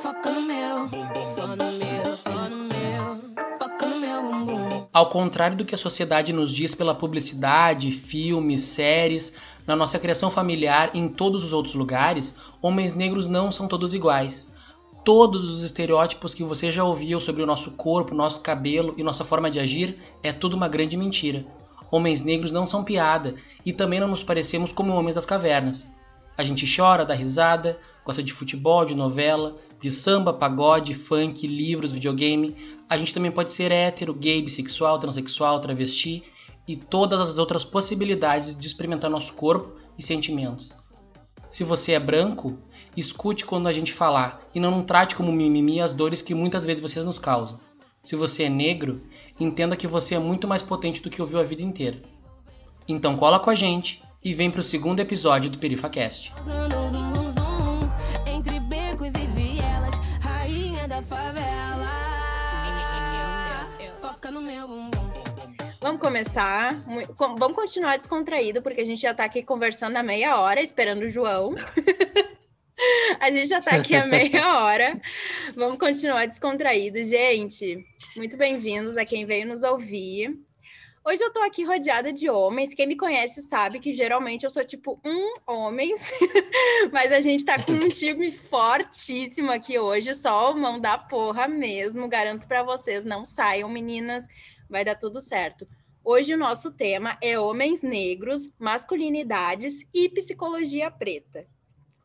Foca no meu, só no meu, só no meu. Foca no meu bumbum. Ao contrário do que a sociedade nos diz pela publicidade, filmes, séries, na nossa criação familiar e em todos os outros lugares, homens negros não são todos iguais. Todos os estereótipos que você já ouviu sobre o nosso corpo, nosso cabelo e nossa forma de agir é tudo uma grande mentira. Homens negros não são piada e também não nos parecemos como homens das cavernas. A gente chora, dá risada, gosta de futebol, de novela, de samba, pagode, funk, livros, videogame. A gente também pode ser hétero, gay, bissexual, transexual, travesti e todas as outras possibilidades de experimentar nosso corpo e sentimentos. Se você é branco, escute quando a gente falar e não trate como mimimi as dores que muitas vezes vocês nos causam. Se você é negro, entenda que você é muito mais potente do que ouviu a vida inteira. Então cola com a gente e vem pro segundo episódio do PerifaCast. Usando zum, zum, zum. Entre becos e vielas, rainha da favela. Foca no meu bumbum. Vamos começar. Vamos continuar descontraído, porque a gente já tá aqui conversando há meia hora, esperando o João. a gente já tá aqui há meia hora. Vamos continuar descontraído. Gente, muito bem-vindos a quem veio nos ouvir. Hoje eu tô aqui rodeada de homens. Quem me conhece sabe que geralmente eu sou tipo um homens, mas a gente tá com um time fortíssimo aqui hoje, só mão da porra mesmo. Garanto pra vocês, não saiam, meninas vai dar tudo certo. Hoje o nosso tema é homens negros, masculinidades e psicologia preta.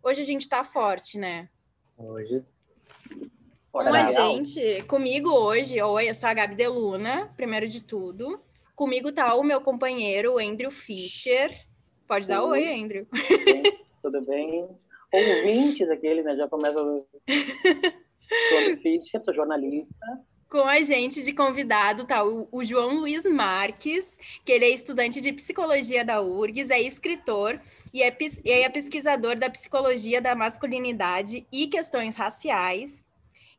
Hoje a gente tá forte, né? Hoje. Com a Legal. gente, comigo hoje, oi, eu sou a Gabi Deluna, primeiro de tudo. Comigo tá o meu companheiro, o Andrew Fischer. Pode dar Oi. oi, Andrew. Tudo bem? Ouvintes aquele, né? Já começa. Sou Fischer, sou jornalista. Com a gente de convidado tá o, o João Luiz Marques, que ele é estudante de psicologia da URGS, é escritor e é, e é pesquisador da psicologia da masculinidade e questões raciais.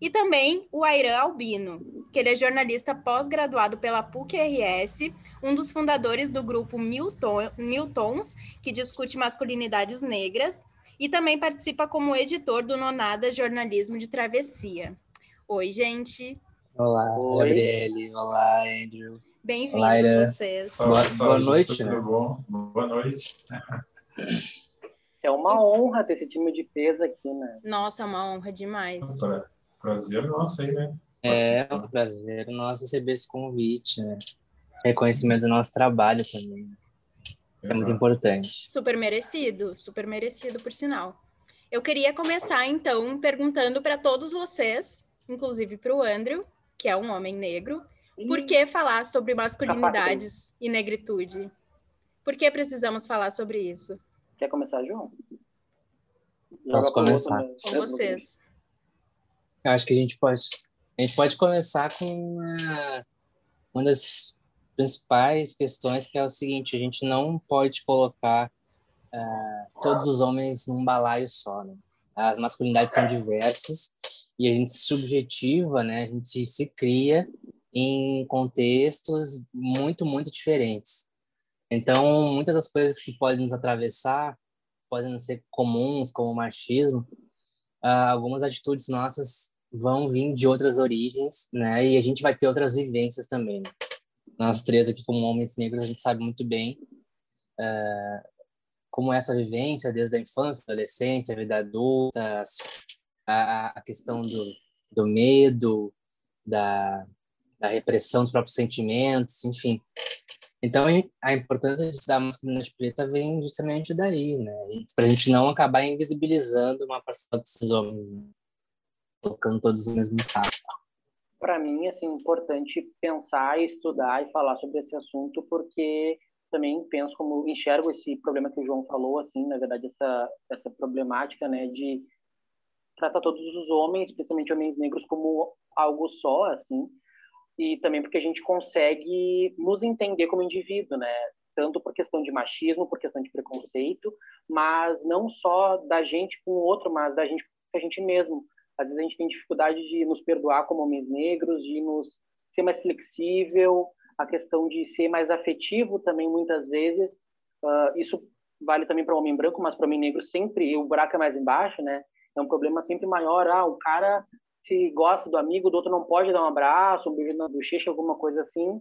E também o Airan Albino, que ele é jornalista pós-graduado pela PUC-RS, um dos fundadores do grupo Milton, Miltons, que discute masculinidades negras, e também participa como editor do Nonada Jornalismo de Travessia. Oi, gente. Olá, Oi. Gabriele. Olá, Andrew. Bem-vindos vocês. Boa- Boa, noite, tudo né? bom? Boa noite. É uma honra ter esse time de peso aqui, né? Nossa, uma honra demais. Pra- Prazer nosso aí, né? É um prazer nosso receber esse convite, né? Reconhecimento do nosso trabalho também. Isso é muito Exato. importante. Super merecido, super merecido, por sinal. Eu queria começar, então, perguntando para todos vocês, inclusive para o Andrew, que é um homem negro, por que falar sobre masculinidades e negritude? Por que precisamos falar sobre isso? Quer começar, João? Posso Joga pro começar. né? Com vocês. Acho que a gente pode, a gente pode começar com uma, uma das principais questões, que é o seguinte: a gente não pode colocar ah, todos os homens num balaio só. Né? As masculinidades são diversas e a gente subjetiva, né? A gente se cria em contextos muito, muito diferentes. Então, muitas das coisas que podem nos atravessar podem ser comuns, como o machismo, ah, algumas atitudes nossas vão vir de outras origens, né? E a gente vai ter outras vivências também. Né? Nós três aqui, como homens negros, a gente sabe muito bem ah, como essa vivência desde a infância, adolescência, vida adulta, a- a questão do, do medo, da, da repressão dos próprios sentimentos, enfim. Então, a importância de estudar masculinidade preta vem justamente daí, né? Para a gente não acabar invisibilizando uma parcela desses homens, né? colocando todos no mesmo saco. Para mim, assim, importante pensar, estudar e falar sobre esse assunto, porque também penso como enxergo esse problema que o João falou, assim, na verdade, essa essa problemática, né, de tratar todos os homens, especialmente homens negros, como algo só, assim, e também porque a gente consegue nos entender como indivíduo, né, tanto por questão de machismo, por questão de preconceito, mas não só da gente com o outro, mas da gente com a gente mesmo. Às vezes a gente tem dificuldade de nos perdoar como homens negros, de nos ser mais flexível, a questão de ser mais afetivo também muitas vezes. Uh, isso vale também para o homem branco, mas para o homem negro sempre o buraco é mais embaixo, né? É um problema sempre maior. Ah, o cara se gosta do amigo, do outro não pode dar um abraço, um beijo na bochecha, alguma coisa assim,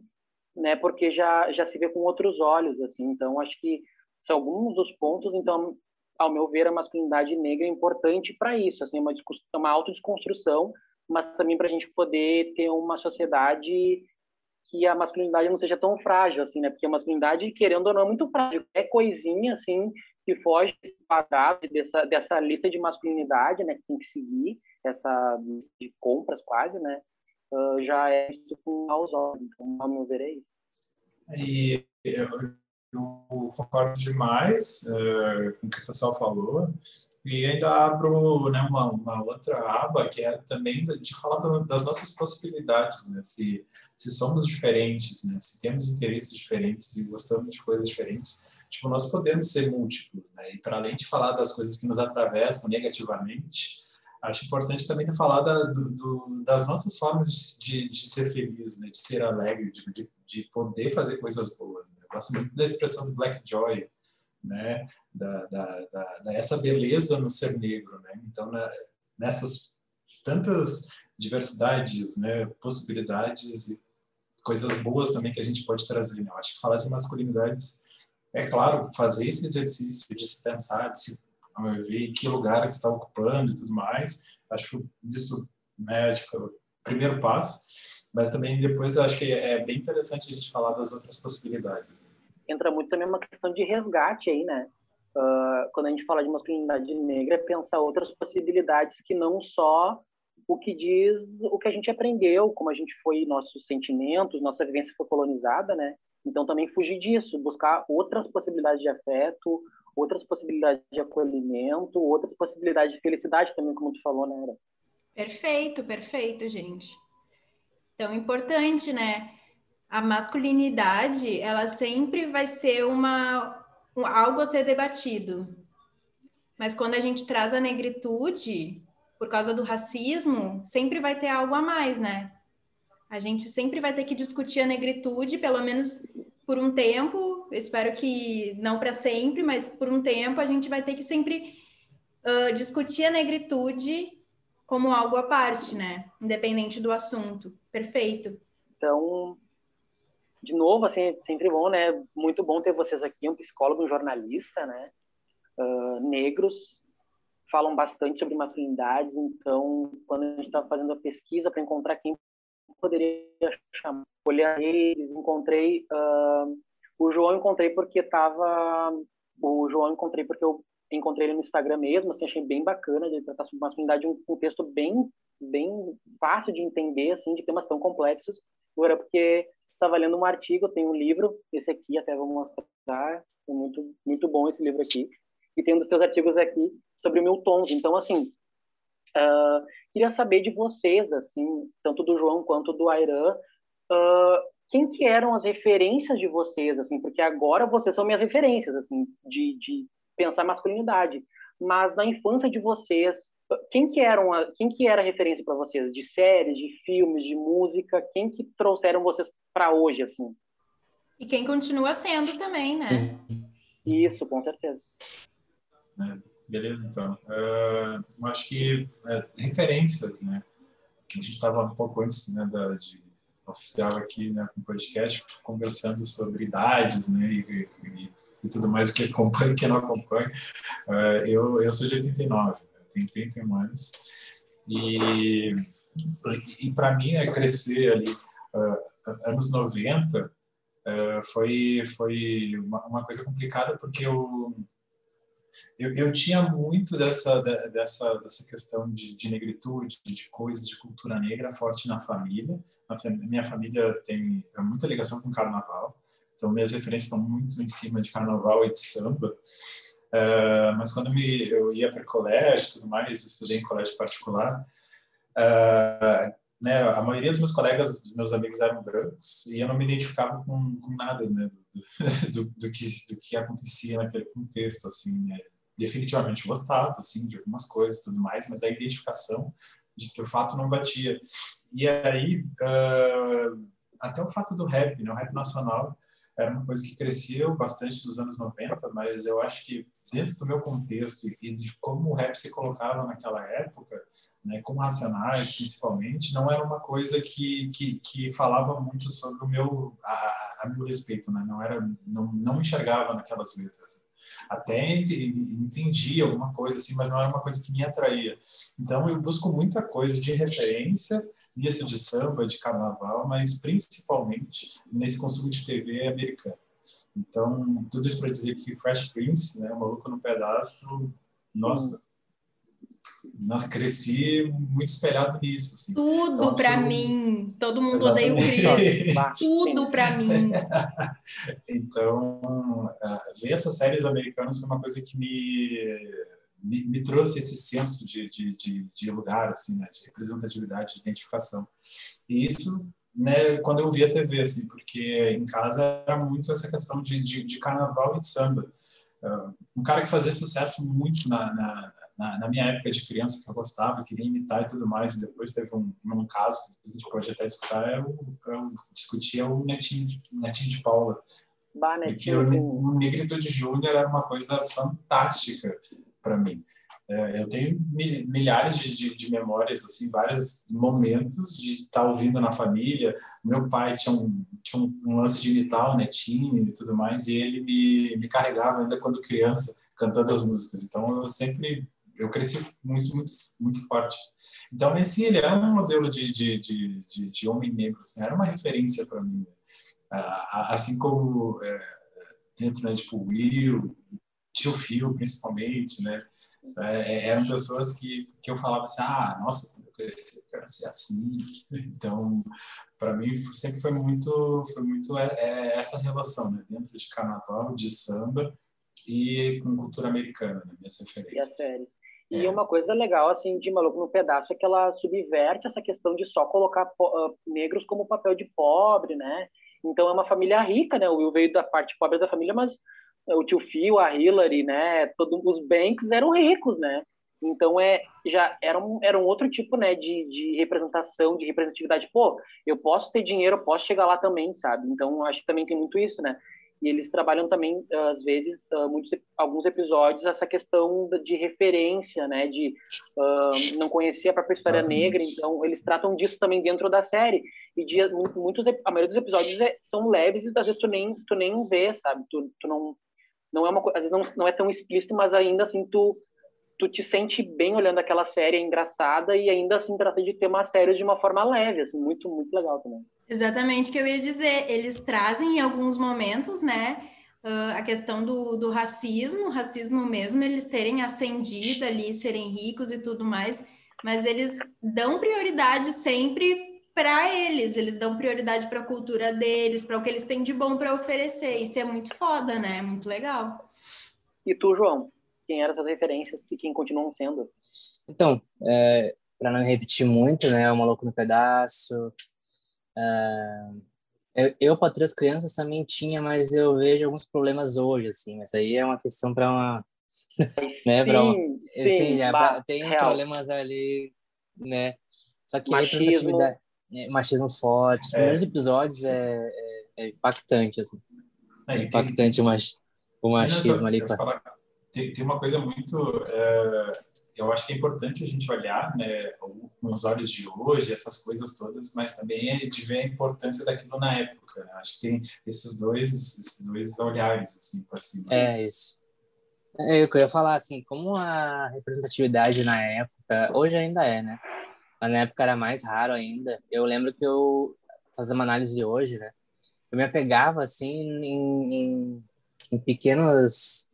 né? Porque já já se vê com outros olhos, assim. Então acho que são alguns dos pontos. Então, ao meu ver, a masculinidade negra é importante para isso, assim, uma uma autodesconstrução, mas também para a gente poder ter uma sociedade que a masculinidade não seja tão frágil, assim, né? Porque a masculinidade, querendo ou não, é muito frágil. É coisinha, assim, que foge desse quadrado, dessa, dessa lista de masculinidade, né? Que tem que seguir, essa de compras quase, né? Uh, já é com maus olhos. Então, ao meu ver, é. E eu, eu concordo demais uh, com o que o pessoal falou. E ainda abro né, uma, uma, outra aba que é também de falar das nossas possibilidades, né? Se, se somos diferentes, né? Se temos interesses diferentes e gostamos de coisas diferentes, tipo, nós podemos ser múltiplos, né? E para além de falar das coisas que nos atravessam negativamente, acho importante também falar da, do, do, das nossas formas de, de, ser feliz, né? De ser alegre, de, de, de poder fazer coisas boas. Né? Eu gosto muito da expressão do Black Joy, né? Da, da, da, da, essa beleza no ser negro, né? Então, na, nessas tantas diversidades, né? Possibilidades e coisas boas também que a gente pode trazer. Né? Eu acho que falar de masculinidades é claro fazer esse exercício de se pensar, de se ver que lugar está ocupando e tudo mais. Acho isso, né? Tipo, o primeiro passo. Mas também depois acho que é bem interessante a gente falar das outras possibilidades entra muito também uma questão de resgate aí, né? Uh, quando a gente fala de masculinidade negra, é pensar outras possibilidades que não só o que diz o que a gente aprendeu, como a gente foi, nossos sentimentos, nossa vivência foi colonizada, né? Então também fugir disso, buscar outras possibilidades de afeto, outras possibilidades de acolhimento, outras possibilidades de felicidade também, como tu falou, né? Perfeito, perfeito, gente. Então, importante, né? a masculinidade, ela sempre vai ser uma um, algo a ser debatido. Mas quando a gente traz a negritude, por causa do racismo, sempre vai ter algo a mais, né? A gente sempre vai ter que discutir a negritude, pelo menos por um tempo. espero que não para sempre, mas por um tempo a gente vai ter que sempre uh, discutir a negritude como algo à parte, né? Independente do assunto. Perfeito. Então, de novo, assim, é sempre bom, né? Muito bom ter vocês aqui, um psicólogo, um jornalista, né? Uh, negros falam bastante sobre masculinidades, então, quando a gente estava fazendo a pesquisa para encontrar quem poderia chamar, olhar eles, encontrei uh, o João, encontrei porque estava o João encontrei porque eu encontrei ele no Instagram mesmo, assim, achei bem bacana de tratar sobre masculinidade, um, um texto bem bem fácil de entender, assim, de temas tão complexos. Agora, porque estava lendo um artigo, tem um livro, esse aqui até vou mostrar, é muito muito bom esse livro aqui, e tem um dos seus artigos aqui sobre o Milton. Então, assim, uh, queria saber de vocês, assim, tanto do João quanto do Airan, uh, quem que eram as referências de vocês, assim, porque agora vocês são minhas referências, assim, de, de pensar masculinidade, mas na infância de vocês, quem que eram a, quem que era a referência para vocês de séries, de filmes, de música? Quem que trouxeram vocês para hoje assim? E quem continua sendo também, né? Isso, com certeza. É, beleza, então. Uh, eu acho que é, referências, né? A gente estava um pouco antes né, da, de oficial aqui né, com o podcast, conversando sobre idades né, e, e, e tudo mais, o que acompanha e o que não acompanha. Uh, eu, eu sou de 89, tenho 31 anos. E, e para mim, é crescer ali, uh, anos 90, uh, foi, foi uma, uma, coisa complicada, porque eu, eu, eu tinha muito dessa, dessa, dessa questão de, de negritude, de coisas de cultura negra forte na família. A minha família tem muita ligação com carnaval, então minhas referências estão muito em cima de carnaval e de samba. Uh, mas quando me, eu ia para colégio e tudo mais, estudei em colégio particular, uh, né, a maioria dos meus colegas, dos meus amigos eram brancos e eu não me identificava com, com nada né, do, do, do, que, do que acontecia naquele contexto. Assim, né. Definitivamente gostava assim, de algumas coisas e tudo mais, mas a identificação de que o fato não batia. E aí, uh, até o fato do rap, né, o rap nacional, era uma coisa que cresceu bastante nos anos 90, mas eu acho que dentro do meu contexto e de como o rap se colocava naquela época, né, como Racionais principalmente, não era uma coisa que, que, que falava muito sobre o meu a, a meu respeito, né? Não era não não me enxergava naquelas letras. Até entendi alguma coisa assim, mas não era uma coisa que me atraía. Então eu busco muita coisa de referência nisso de samba, de carnaval, mas principalmente nesse consumo de TV americano. Então, tudo isso para dizer que Fresh Prince, né, o Maluco no Pedaço, nossa, nós cresci muito espelhado nisso. Assim. Tudo então, para mim. Todo mundo odeia o Chris. Tudo para mim. então, uh, ver essas séries americanas foi uma coisa que me me, me, trouxe esse senso de, de, de, de lugar, assim, né, de representatividade, de identificação. E isso, né, quando eu via TV, assim, porque em casa era muito essa questão de, de, de carnaval e de samba. Uh, um cara que fazia sucesso muito na, na, na, na, minha época de criança, que eu gostava, queria imitar e tudo mais, e depois teve um, um caso que a gente pode até escutar, é o, eu discutia o Netinho de, Netinho de Paula. Bah, Porque o, o Negritude Júnior era uma coisa fantástica para mim. É, eu tenho milhares de, de, de, memórias, assim, vários momentos de estar tá ouvindo na família. Meu pai tinha um, tinha um, lance de imitar netinho e tudo mais, e ele me, me carregava ainda quando criança, cantando as músicas. Então, eu sempre, eu cresci com isso muito, muito forte. Então, assim, ele era um modelo de, de, de, de, de homem negro, assim, era uma referência para mim. Assim como é, dentro, né, tipo, Will, tio Fio, principalmente, né? É, é, eram pessoas que, que eu falava assim, ah, nossa, quando eu crescer, eu quero ser assim. Então, para mim, sempre foi muito, foi muito é, é, essa relação, né? Dentro de carnaval, de samba e com cultura americana, né? Minhas referências. E a série. E é. uma coisa legal, assim, de Maluco no Pedaço é que ela subverte essa questão de só colocar uh, negros como papel de pobre, né? Então é uma família rica, né? O Will veio da parte pobre da família, mas o tio Phil, a Hillary, né? Todos os Banks eram ricos, né? Então é já era um, era um outro tipo, né, de, de representação, de representatividade. Pô, eu posso ter dinheiro, eu posso chegar lá também, sabe? Então acho que também tem muito isso, né? E eles trabalham também às vezes uh, muitos alguns episódios essa questão de referência, né? De uh, não conhecer a própria história Exatamente. negra. Então eles tratam disso também dentro da série. E de, muitos a maioria dos episódios é, são leves e às vezes tu nem tu nem vê, sabe? Tu, tu não não é uma às vezes não, não é tão explícito, mas ainda assim tu tu te sente bem olhando aquela série, é engraçada e ainda assim trata de temas sérios de uma forma leve, assim, muito muito legal também. Exatamente o que eu ia dizer, eles trazem em alguns momentos, né, uh, a questão do, do racismo, racismo mesmo, eles terem ascendido ali, serem ricos e tudo mais, mas eles dão prioridade sempre para eles, eles dão prioridade para a cultura deles, para o que eles têm de bom para oferecer. Isso é muito foda, né? É muito legal. E tu, João? Quem eram essas referências e quem continuam sendo? Então, é, para não repetir muito, né? O Maluco no Pedaço. É, eu, eu para três crianças também tinha, mas eu vejo alguns problemas hoje, assim. Mas aí é uma questão para uma. né, sim, uma, sim, sim é pra, tem real. problemas ali, né? Só que Machismo. a representatividade é, machismo forte. Os é. primeiros episódios é, é, é impactante, assim. É, impactante tem, o, mach, o machismo ali. Falar, tem, tem uma coisa muito... É, eu acho que é importante a gente olhar né, com os olhos de hoje, essas coisas todas, mas também é de ver a importância daquilo na época. Né? Acho que tem esses dois, esses dois olhares, assim, por assim É, isso. É, eu ia falar, assim, como a representatividade na época, hoje ainda é, né? Mas na época era mais raro ainda. Eu lembro que eu, fazendo uma análise hoje, né? Eu me apegava, assim, em, em, em pequenos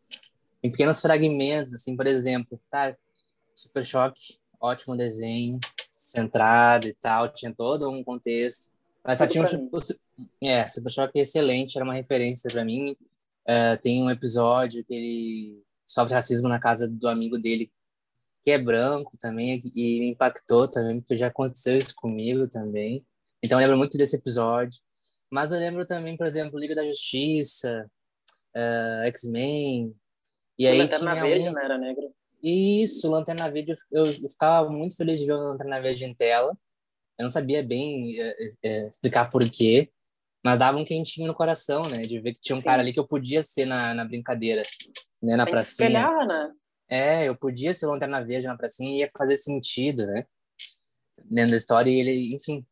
em pequenos fragmentos, assim, por exemplo, tá, Super Choque, ótimo desenho, centrado e tal, tinha todo um contexto. Mas só tinha um, é, Super Choque é excelente, era uma referência para mim. Uh, tem um episódio que ele sofre racismo na casa do amigo dele que é branco também e me impactou também, porque já aconteceu isso comigo também. Então eu lembro muito desse episódio. Mas eu lembro também, por exemplo, Liga da Justiça, uh, X-Men. E aí Lanterna tinha Verde, um... né? Era negro. Isso, Lanterna Verde. Eu, eu ficava muito feliz de ver o Lanterna Verde em tela. Eu não sabia bem é, é, explicar por quê. Mas dava um quentinho no coração, né? De ver que tinha um Sim. cara ali que eu podia ser na, na brincadeira, né? Na pracinha. espelhava, né? É, eu podia ser Lanterna Verde na pracinha e ia fazer sentido, né? Dentro da história e ele, enfim.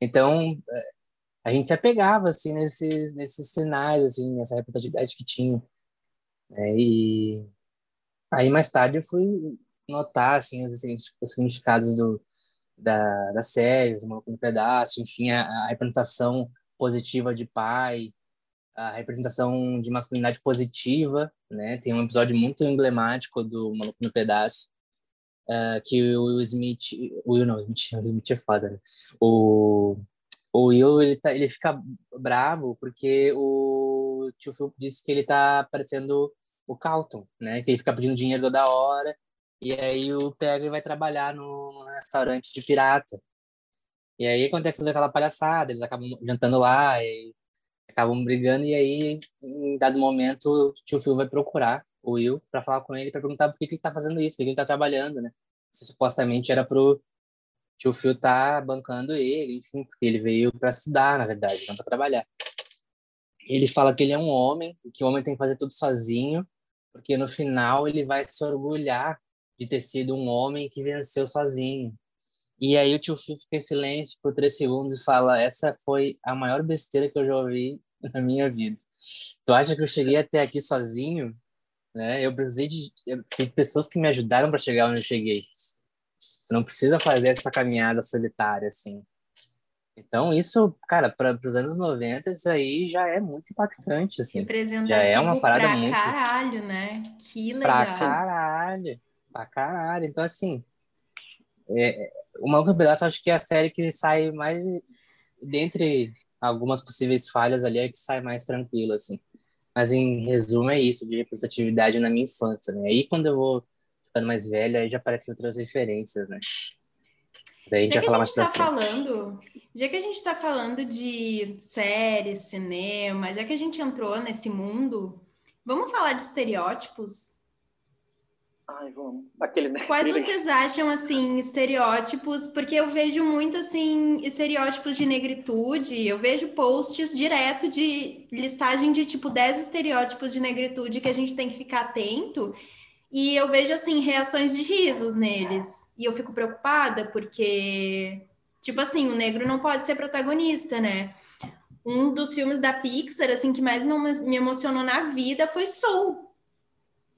Então, é, a gente se apegava, assim, nesses, nesses sinais, assim, nessa representatividade que tinha. né? E aí, mais tarde, eu fui notar, assim, os, os significados do, da, das séries, do Maluco no Pedaço, enfim, a, a representação positiva de pai, a representação de masculinidade positiva, né? Tem um episódio muito emblemático do Maluco no Pedaço, ah, que o Will Smith, o Will não, o Smith, é foda, né? O, o Will, ele, tá, ele fica bravo porque o tio Phil disse que ele tá parecendo o Carlton, né? Que ele fica pedindo dinheiro toda hora, e aí o pega e vai trabalhar no, no restaurante de pirata. E aí acontece aquela palhaçada, eles acabam jantando lá, e acabam brigando e aí em dado momento o tio Phil vai procurar o Will para falar com ele para perguntar por que, ele tá fazendo isso, por que ele tá trabalhando, né? Se supostamente era pro tio Phil tá bancando ele, enfim, porque ele veio para estudar, na verdade, não para trabalhar. Ele fala que ele é um homem, que o homem tem que fazer tudo sozinho, porque no final ele vai se orgulhar de ter sido um homem que venceu sozinho. E aí o tio Phil fica em silêncio por três segundos e fala: Essa foi a maior besteira que eu já ouvi na minha vida. Tu acha que eu cheguei até aqui sozinho? Né? Eu precisei de. Tem pessoas que me ajudaram para chegar onde eu cheguei. Não precisa fazer essa caminhada solitária, assim. Então, isso, cara, para os anos 90, isso aí já é muito impactante, assim. Já é uma parada pra muito- caralho, né? Que Pra legal. caralho. Pra caralho. Então, assim, é, o Maluco Pedaço acho que é a série que sai mais, dentre algumas possíveis falhas ali, é que sai mais tranquilo, assim. Mas, em resumo, é isso, de representatividade na minha infância, né? Aí, quando eu vou ficando mais velho, aí já aparecem outras referências, né? Daí a gente Já vai falar mais tá falando, já que a gente tá falando de séries, cinema, já que a gente entrou nesse mundo, vamos falar de estereótipos? Ai, vamos. Aqueles, né? Quais vocês acham, assim, estereótipos? Porque eu vejo muito, assim, estereótipos de negritude. Eu vejo posts direto de listagem de, tipo, 10 estereótipos de negritude que a gente tem que ficar atento. E eu vejo, assim, reações de risos neles. E eu fico preocupada porque, tipo assim, o negro não pode ser protagonista, né? Um dos filmes da Pixar, assim, que mais me me emocionou na vida foi Soul.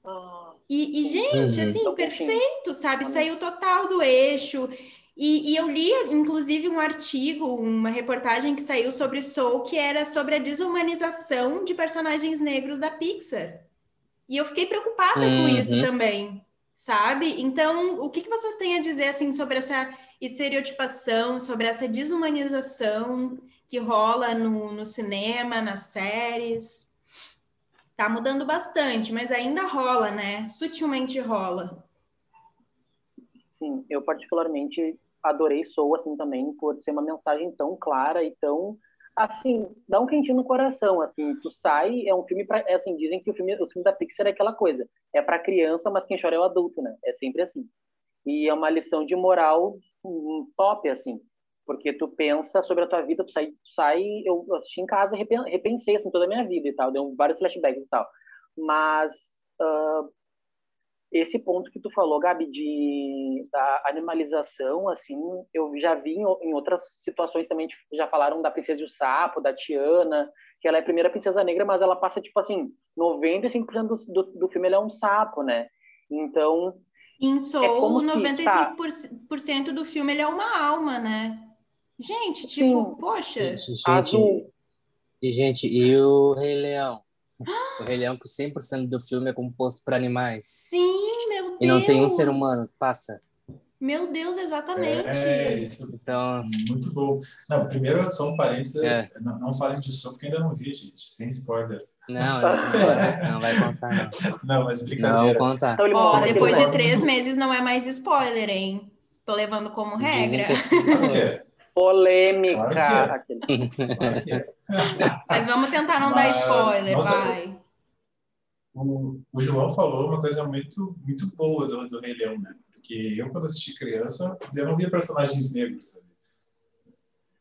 Ah, E, e, gente, Uhum. assim, perfeito, sabe? Saiu total do eixo. E, e eu li, inclusive, um artigo, uma reportagem que saiu sobre Soul, que era sobre a desumanização de personagens negros da Pixar. E eu fiquei preocupada com Uhum. isso também, sabe? Então, o que, que vocês têm a dizer, assim, sobre essa estereotipação, sobre essa desumanização que rola no, no cinema, nas séries? Tá mudando bastante, mas ainda rola, né? Sutilmente rola. Sim, eu particularmente adorei Soul, assim, também, por ser uma mensagem tão clara e tão, assim, dá um quentinho no coração, assim, tu sai, é um filme para assim, dizem que o filme, o filme da Pixar é aquela coisa, é para criança, mas quem chora é o adulto, né? É sempre assim. E é uma lição de moral hum, top, assim, porque tu pensa sobre a tua vida, tu sai, tu sai eu assisti em casa repen- repensei, assim, toda a minha vida e tal, deu vários flashbacks e tal, mas ah, esse ponto que tu falou, Gabi, de da animalização, assim, eu já vi em, em outras situações também, tipo, já falaram da Princesa e o Sapo, da Tiana, que ela é a primeira princesa negra, mas ela passa, tipo assim, 95% do, do, do filme ela é um sapo, né? Então, Em É Soul, como se, 95% do filme ele é uma alma, né? Gente, tipo, Sim. poxa, Gente, azul, e, gente, e o Rei Leão? O Rei Leão, que 100% do filme é composto por animais. sim, meu Deus. E não tem um ser humano passa. Meu Deus, exatamente. É, isso Então, Muito bom. Não, primeiro, só um parênteses, É. não, não falem de som, porque ainda não vi, gente, sem spoiler. não, gente não vai, não vai contar, não. Não, mas Não, brincadeira. vou contar. Ó, aquele depois de negócio. três meses não é mais spoiler, hein? Tô levando como Dizem regra. Claro que é. Polêmica. Claro é. Claro que é. Mas vamos tentar não dar Mas, spoiler, nossa, vai. O, o João falou uma coisa muito, muito boa do, do Rei Leão, né? Porque eu, quando assisti criança, eu não via personagens negros.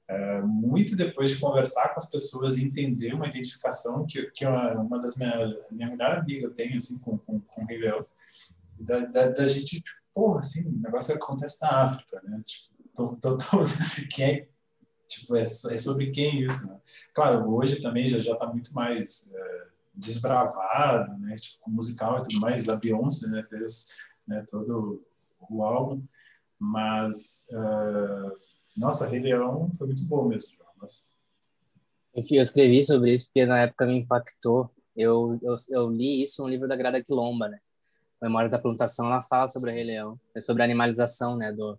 é, muito depois de conversar com as pessoas e entender uma identificação que, que uma, uma das minhas minha melhor amiga tem assim com, com, com o Rei Leão, da, da, da, gente, tipo, porra, assim, o negócio acontece na África, né? Tipo, tô, tô, tô, quem é, tipo, é, é sobre quem isso, né? Claro, hoje também já já está muito mais é, desbravado, né? Tipo, com musical e tudo mais. A Beyoncé, né? Fez né, todo o álbum, mas uh, nossa, Rei Leão foi muito bom mesmo. Nossa. Enfim, eu escrevi sobre isso porque na época me impactou. Eu, eu, eu li isso no livro da Grada Quilomba, né? Memórias da Plantação, ela fala sobre o Rei Leão, é sobre a animalização, né, do,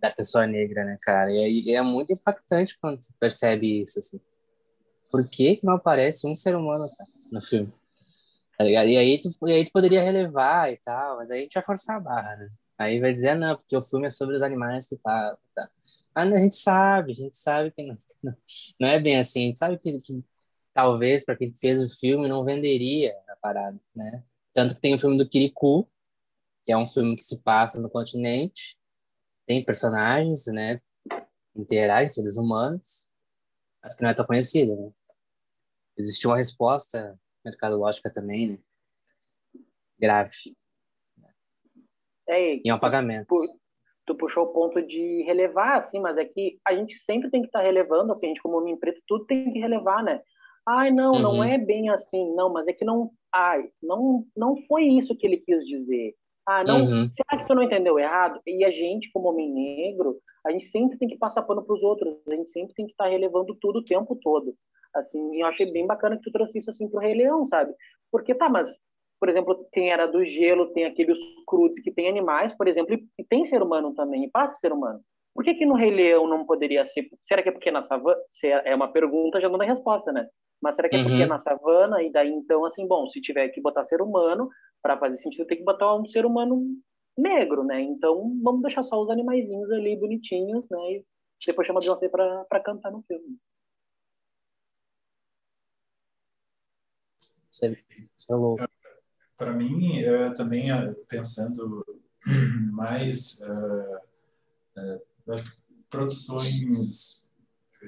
da pessoa negra, né, cara? E, é muito impactante quando tu percebe isso, assim. Por que, que não aparece um ser humano cara, no filme? Tá ligado? E aí, tu, e aí tu poderia relevar e tal, mas aí a gente vai forçar a barra, né? Aí vai dizer, ah, não, porque o filme é sobre os animais que falam. Tá. Ah, a gente sabe, a gente sabe que não, não é bem assim. A gente sabe que, que talvez para quem fez o filme não venderia a parada, né? Tanto que tem o filme do Kirikou, que é um filme que se passa no continente, tem personagens, né? Interagem, seres humanos, mas que não é tão conhecido, né? Existiu uma resposta mercadológica também, né? Grave. É, em um pagamento. Tu, tu, puxou o ponto de relevar, assim, mas é que a gente sempre tem que estar tá relevando, assim, a gente como homem preto, tudo tem que relevar, né? Ai, não, uhum. não é bem assim, não, mas é que não, ai, não, não foi isso que ele quis dizer. Ah, não, uhum. será que tu não entendeu errado? E a gente, como homem negro, a gente sempre tem que passar pano para os outros, a gente sempre tem que estar tá relevando tudo o tempo todo. Assim, e eu achei bem bacana que tu trouxe isso assim pro Rei Leão, sabe? Porque tá, mas por exemplo, tem Era do Gelo, tem aqueles crudes que tem animais, por exemplo, e tem ser humano também, e passa ser humano. Por que, que no Rei Leão não poderia ser? Será que é porque na savana? É uma pergunta já dando a resposta, né? Mas será que é porque uhum. na savana? E daí, então, assim, bom, se tiver que botar ser humano, para fazer sentido, tem que botar um ser humano negro, né? Então, vamos deixar só os animaizinhos ali bonitinhos, né? E depois chama Beyoncé para cantar no filme. Você, é louco para mim, uh, também uh, pensando mais uh, produções,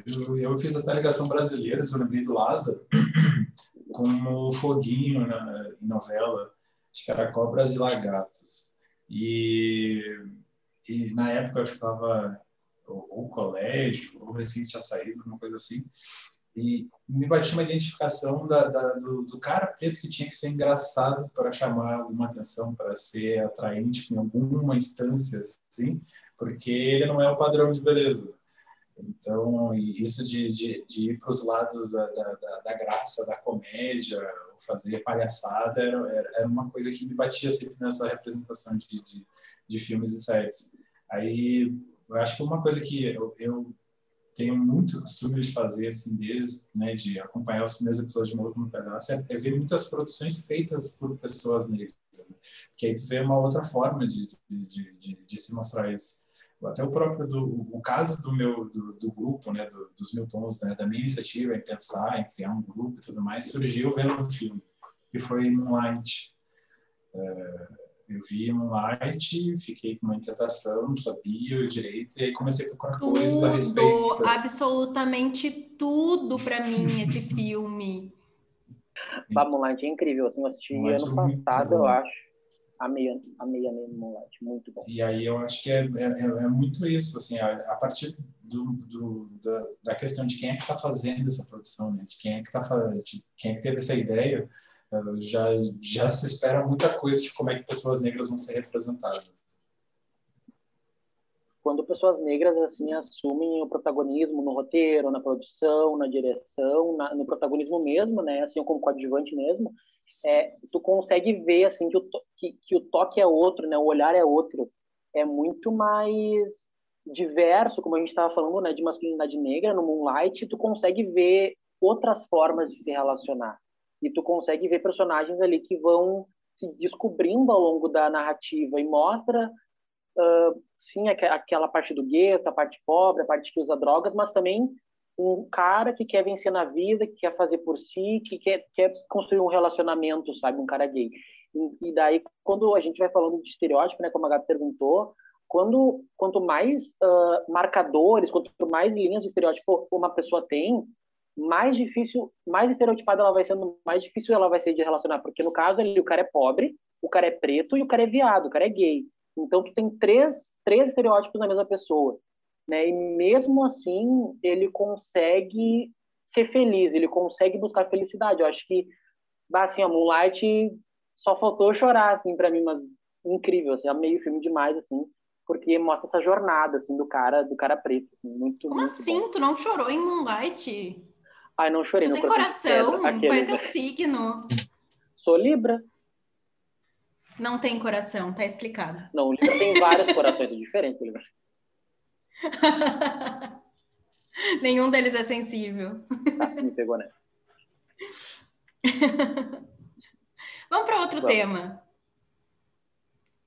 eu, eu, fiz até a ligação brasileira, eu lembrei do Lázaro, como Foguinho na, em novela, acho que era Cobras e Lagartos. E, e na época eu estava o colégio, ou recente tinha saído, uma coisa assim, e me batia uma identificação da, da, do, do, cara preto que tinha que ser engraçado para chamar alguma atenção, para ser atraente em alguma instância, assim, porque ele não é o padrão de beleza. Então, isso de, de, de ir para os lados da, da, da, graça, da comédia, ou fazer palhaçada, era, era, uma coisa que me batia sempre nessa representação de, de, de filmes e séries. Aí, eu acho que uma coisa que eu, eu tenho muito costume de fazer, assim, desde, né, de acompanhar os primeiros episódios de Maluco no Pedaço, é, é ver muitas produções feitas por pessoas negras, né? que aí tu vê uma outra forma de, de, de, de se mostrar isso. Até o próprio do, o caso do meu do, do grupo, né, do, dos mil tons, né, da minha iniciativa em pensar, em criar um grupo e tudo mais, surgiu vendo um filme, que foi Moonlight. É, eu vi Moonlight, fiquei com uma inquietação, não sabia direito, e aí comecei a procurar tudo, coisas a respeito. Absolutamente tudo para mim esse filme. Moonlight é incrível, assim, eu assisti Moonlight ano é passado, eu acho. Amei, amei, amei Moonlight, muito bom. E aí eu acho que é, é, é muito isso, assim, a, a partir do, do, da, da, questão de quem é que está fazendo essa produção, né? de quem é que tá, de quem é que teve essa ideia, já, já se espera muita coisa de como é que pessoas negras vão ser representadas. Quando pessoas negras assim assumem o protagonismo no roteiro, na produção, na direção, na, no protagonismo mesmo, né, assim como coadjuvante mesmo, é, tu consegue ver assim que o, que, que o toque é outro, né, o olhar é outro, é muito mais diverso, como a gente estava falando, né, de masculinidade negra no Moonlight, tu consegue ver outras formas de se relacionar. E tu consegue ver personagens ali que vão se descobrindo ao longo da narrativa e mostra uh, sim aquela parte do gueto, a parte pobre, a parte que usa drogas, mas também um cara que quer vencer na vida, que quer fazer por si, que quer, quer construir um relacionamento, sabe, um cara gay. E, e daí, quando a gente vai falando de estereótipo, né, como a Gabi perguntou, quando quanto mais uh, marcadores, quanto mais linhas de estereótipo uma pessoa tem, mais difícil, mais estereotipada ela vai sendo, mais difícil ela vai ser de relacionar, porque no caso ali o cara é pobre, o cara é preto e o cara é viado, o cara é gay. Então tu tem três, três estereótipos na mesma pessoa, né? E mesmo assim ele consegue ser feliz, ele consegue buscar felicidade. Eu acho que assim, a Moonlight só faltou chorar assim para mim, mas incrível, assim, amei o filme demais assim, porque mostra essa jornada assim do cara, do cara preto, assim, muito Como muito assim? bom. Tu não chorou em Moonlight? Ai, não chorei, Tu não tem coração? Qual é teu signo? Sou Libra. Não tem coração, tá explicado. Não, o Libra tem vários corações diferentes, Libra. Nenhum deles é sensível. Tá, me pegou nessa. Vamos para outro Vamos. tema.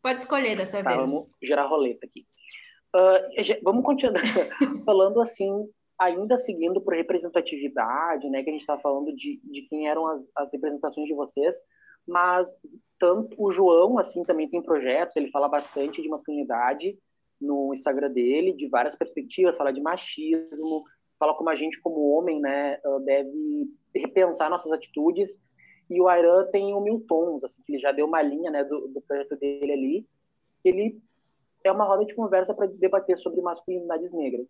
Pode escolher dessa Tá, vez. vamos gerar roleta aqui. Ah, já- vamos continuar falando assim, ainda seguindo por representatividade, né? Que a gente estava falando de, de quem eram as, as representações de vocês, mas tanto o João, assim, também tem projetos, ele fala bastante de masculinidade no Instagram dele, de várias perspectivas, fala de machismo, fala como a gente, como homem, né, deve repensar nossas atitudes. E o Airan tem o Mil Tons, assim, que ele já deu uma linha, né, do, do projeto dele ali. Ele é uma roda de conversa para debater sobre masculinidades negras.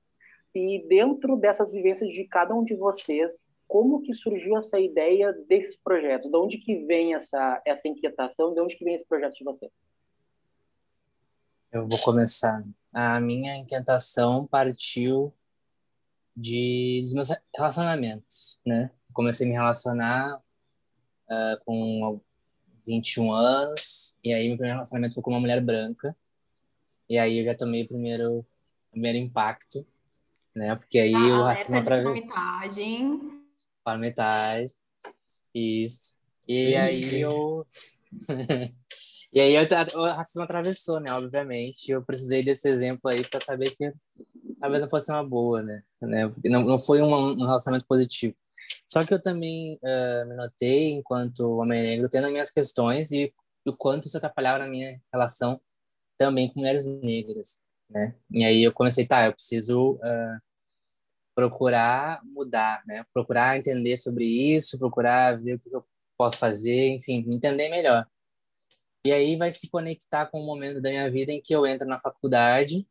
E dentro dessas vivências de cada um de vocês, como que surgiu essa ideia desse projeto? De onde que vem essa essa inquietação? De onde que vem esse projeto de vocês? Eu vou começar. A minha inquietação partiu de dos meus relacionamentos, né? Comecei a me relacionar ah, com 21 anos, e aí meu primeiro relacionamento foi com uma mulher branca. E aí eu já tomei o primeiro, primeiro impacto, né? Porque aí o Ah, racismo essa de através vomitagem. para metade. Isso. E aí eu. e aí o racismo atravessou, né? Obviamente. Eu precisei desse exemplo aí para saber que talvez não fosse uma boa, né? né? Não, não foi um, um relacionamento positivo. Só que eu também eh, me notei, enquanto homem negro, tendo as minhas questões e o quanto isso atrapalhava na minha relação também com mulheres negras, né? E aí eu comecei, tá, eu preciso eh, procurar mudar, né? Procurar entender sobre isso, procurar ver o que eu posso fazer, enfim, entender melhor. E aí vai se conectar com o momento da minha vida em que eu entro na faculdade,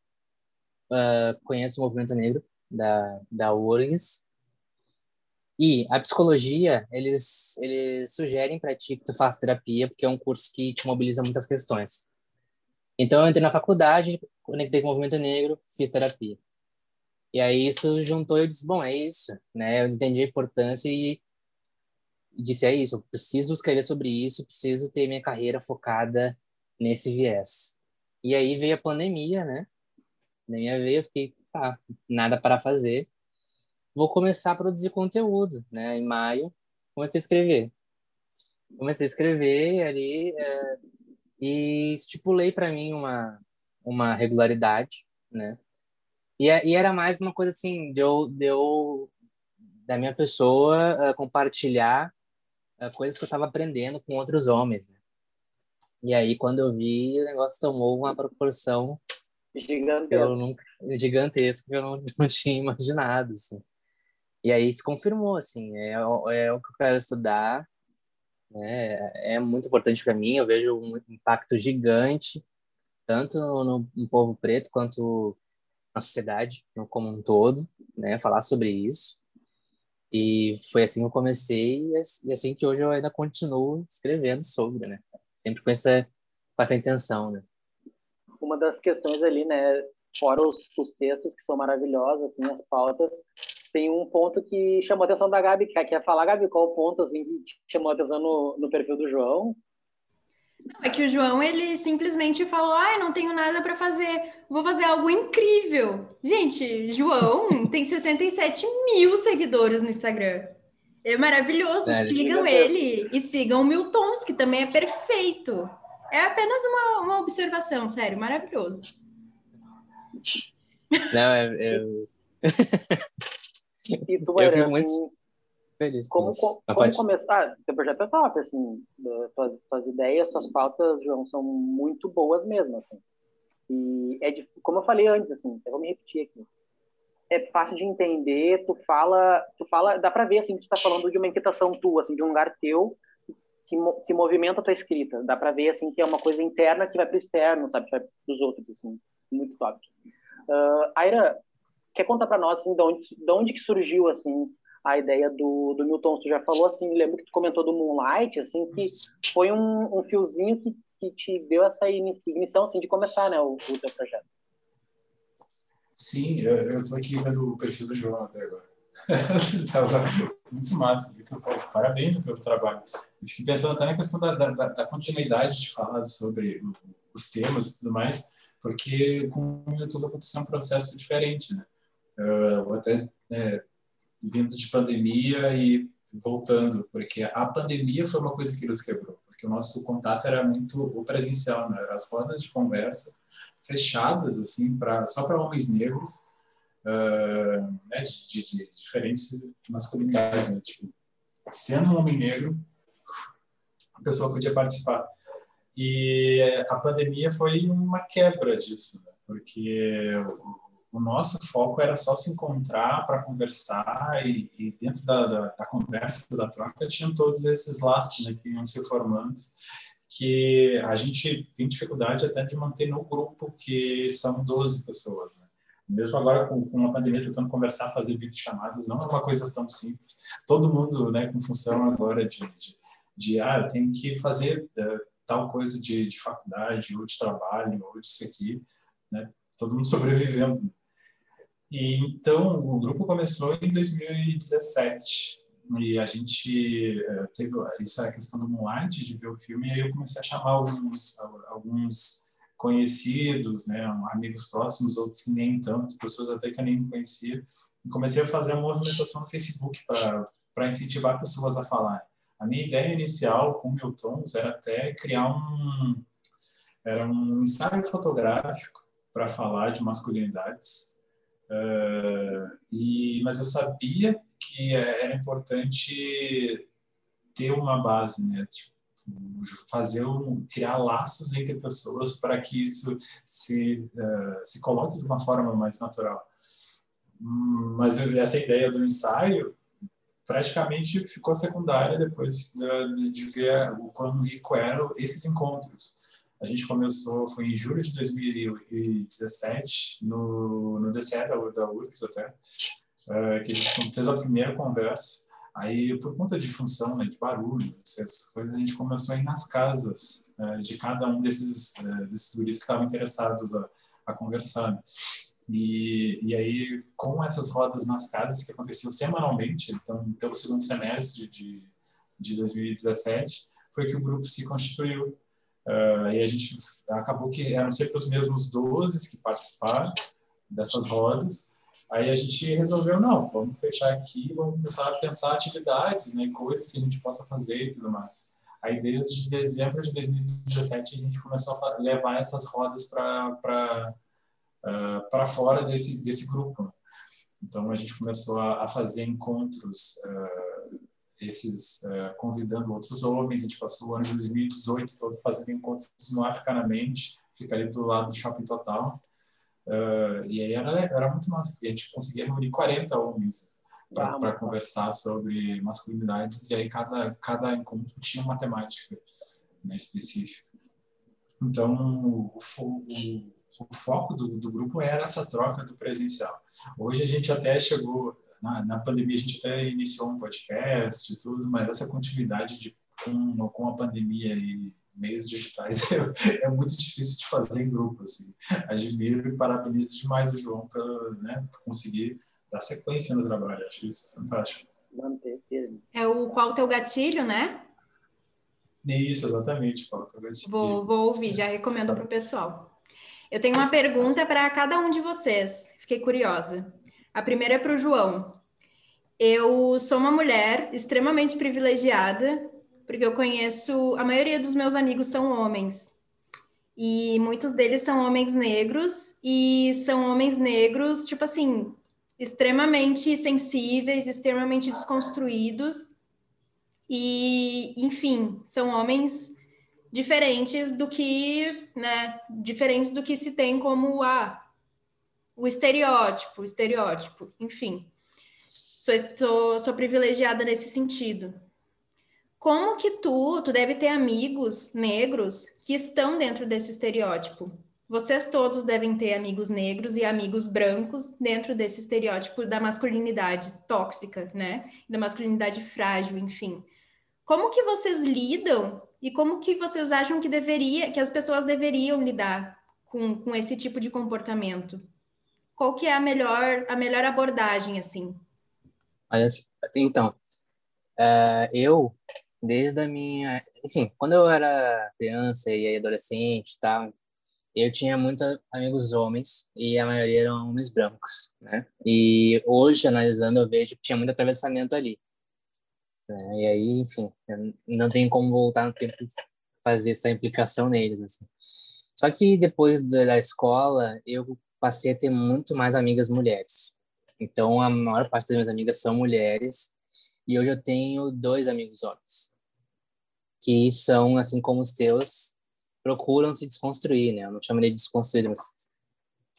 ah, conheço o movimento negro da da URGS e a psicologia eles eles sugerem para ti que tu faça terapia porque é um curso que te mobiliza muitas questões. Então eu entrei na faculdade, conectei com o movimento negro, fiz terapia. E aí isso juntou e eu disse, bom, é isso, né? Eu entendi a importância e disse, é isso, eu preciso escrever sobre isso, preciso ter minha carreira focada nesse viés. E aí veio a pandemia, né? Na minha veia eu fiquei, tá, nada para fazer. Vou começar a produzir conteúdo, né? Em maio, comecei a escrever. Comecei a escrever ali é, e estipulei para mim uma, uma regularidade, né? E, é- e era mais uma coisa assim, de eu, de da minha pessoa eh, compartilhar coisas que eu estava aprendendo com outros homens. Né? E aí, quando eu vi, o negócio tomou uma proporção que eu Gigantesco. nunca, gigantesca que eu não, não tinha imaginado. Assim. E aí se confirmou, assim, é, o- é o que eu quero estudar, né? é muito importante para mim, eu vejo um impacto gigante, tanto no, no- no povo preto quanto na sociedade no- como um todo, né? falar sobre isso. E foi assim que eu comecei e as- e assim que hoje eu ainda continuo escrevendo sobre, né? Sempre com essa, com essa intenção, né? Uma das questões ali, né, fora os, os textos que são maravilhosos, assim, as pautas, tem um ponto que chamou a atenção da Gabi, que quer falar, Gabi, qual o ponto, assim, que chamou a atenção no, no perfil do João? Não, é que o João, ele simplesmente falou, ai, não tenho nada para fazer, vou fazer algo incrível. Gente, João tem 67 mil seguidores no Instagram. É maravilhoso, Sério? sigam ele e sigam o Miltons, que também é perfeito. É apenas uma, uma observação, sério, maravilhoso. Não, é, eu, E tu, Eu Aran, fico feliz com como, isso. co- Mas como pode- começar? Ah, teu projeto é top, assim, tuas, tuas ideias, tuas pautas, João, são muito boas mesmo, assim. E é de, como eu falei antes, assim, eu vou me repetir aqui. É fácil de entender, tu fala, tu fala, dá para ver assim que tu tá falando de uma inquietação tua, assim, de um lugar teu que, que movimenta a tua escrita. Dá para ver assim que é uma coisa interna que vai para o externo, sabe, vai os outros assim. Muito top. Uh, Aira, quer contar para nós assim, de onde, de onde que surgiu assim a ideia do, do Milton? Tu já falou assim, lembro que tu comentou do Moonlight, assim, que foi um, um fiozinho que que te deu essa ignição assim, de começar né, o, o teu projeto? Sim, eu estou aqui vendo o perfil do João até agora. Muito massa, muito bom. Parabéns pelo trabalho. Eu fiquei pensando até na questão da, da, da continuidade de falar sobre os temas e tudo mais, porque com o YouTube aconteceu um processo diferente, né? Eu até né, vindo de pandemia e voltando, porque a pandemia foi uma coisa que nos quebrou porque o nosso contato era muito o presencial, né? As rodas de conversa fechadas, assim, para só para homens negros, uh, né? De, de, de, diferentes masculinidades, né? Tipo, sendo um homem negro, a pessoa podia participar. E a pandemia foi uma quebra disso, né? porque o nosso foco era só se encontrar para conversar e, e dentro da, da, da, conversa, da troca, tinham todos esses laços né, que iam se formando, que a gente tem dificuldade até de manter no grupo, que são 12 pessoas. Né? Mesmo agora com, com a pandemia, tentando conversar, fazer videochamadas, não é uma coisa tão simples. Todo mundo né, com função agora de, de, de ah, eu tenho que fazer uh, tal coisa de, de faculdade, ou de trabalho, ou disso aqui, né? todo mundo sobrevivendo. E então o grupo começou em 2017 e a gente uh, teve essa questão do Moonlight, de ver o filme, e aí eu comecei a chamar alguns, alguns conhecidos, né, amigos próximos, outros nem tanto, pessoas até que eu nem conhecia, e comecei a fazer a movimentação no Facebook para incentivar pessoas a falar. A minha ideia inicial com o Miltons era até criar um, era um ensaio fotográfico para falar de masculinidades, Uh, e, mas eu sabia que era importante ter uma base, né? Tipo, fazer um, criar laços entre pessoas para que isso se uh, se coloque de uma forma mais natural. Mas essa ideia do ensaio praticamente ficou secundária depois de, de ver o quão rico eram esses encontros a gente começou, foi em julho de 2017, no, no DCE da, da URGS até, uh, que a gente fez a primeira conversa. Aí, por conta de função, né, de barulho, essas coisas, a gente começou a ir nas casas uh, de cada um desses, uh, desses guris que estavam interessados a, a conversar. Né? E, e aí, com essas rodas nas casas, que aconteciam semanalmente, então, pelo segundo semestre de, de 2017, foi que o grupo se constituiu. Uh, e a gente acabou que eram sempre os mesmos 12 que participaram dessas rodas. Aí a gente resolveu, não, vamos fechar aqui, vamos começar a pensar atividades, né, coisas que a gente possa fazer e tudo mais. Aí desde dezembro de 2017 a gente começou a levar essas rodas para uh, para fora desse desse grupo. Então a gente começou a, a fazer encontros uh, esses uh, convidando outros homens. A gente passou o ano de 2018 todo fazendo encontros no Africanamente, fica ali do lado do Shopping Total. Uh, e aí era, era muito massa, porque a gente conseguia reunir 40 homens para conversar sobre masculinidades, e aí cada, cada encontro tinha uma temática né, específica. Então, o, o, o foco do, do grupo era essa troca do presencial. Hoje a gente até chegou na, na pandemia a gente até iniciou um podcast e tudo, mas essa continuidade de, com, com a pandemia e meios digitais é, é, muito difícil de fazer em grupo. Assim. Admiro e parabenizo demais o João pelo, né, por conseguir dar sequência no trabalho. Acho isso fantástico. É o qual o teu gatilho, né? Isso, exatamente. Qual o teu gatilho. Vou, vou ouvir, já recomendo para o pessoal. Eu tenho uma pergunta para cada um de vocês. Fiquei curiosa. A primeira é para o João. Eu sou uma mulher extremamente privilegiada, porque eu conheço. A maioria dos meus amigos são homens. E muitos deles são homens negros, e são homens negros, tipo assim, extremamente sensíveis, extremamente desconstruídos. E, enfim, são homens diferentes do que, né, diferentes do que se tem como a o estereótipo, o estereótipo, enfim. Sou, sou, sou privilegiada nesse sentido. Como que tu, tu deve ter amigos negros que estão dentro desse estereótipo? Vocês todos devem ter amigos negros e amigos brancos dentro desse estereótipo da masculinidade tóxica, né? Da masculinidade frágil, enfim. Como que vocês lidam e como que vocês acham que deveria, que as pessoas deveriam lidar com, com esse tipo de comportamento? Qual que é a melhor, a melhor abordagem, assim? Olha, então, uh, eu, desde a minha... Enfim, quando eu era criança e adolescente e tal, eu tinha muitos amigos homens e a maioria eram homens brancos, né? E hoje, analisando, eu vejo que tinha muito atravessamento ali. Né? E aí, enfim, não tem como voltar no tempo e fazer essa implicação neles, assim. Só que depois da escola, eu passei a ter muito mais amigas mulheres. Então, a maior parte das minhas amigas são mulheres e hoje eu tenho dois amigos homens que são, assim como os teus, procuram se desconstruir, né? Eu não chamaria de desconstruir, mas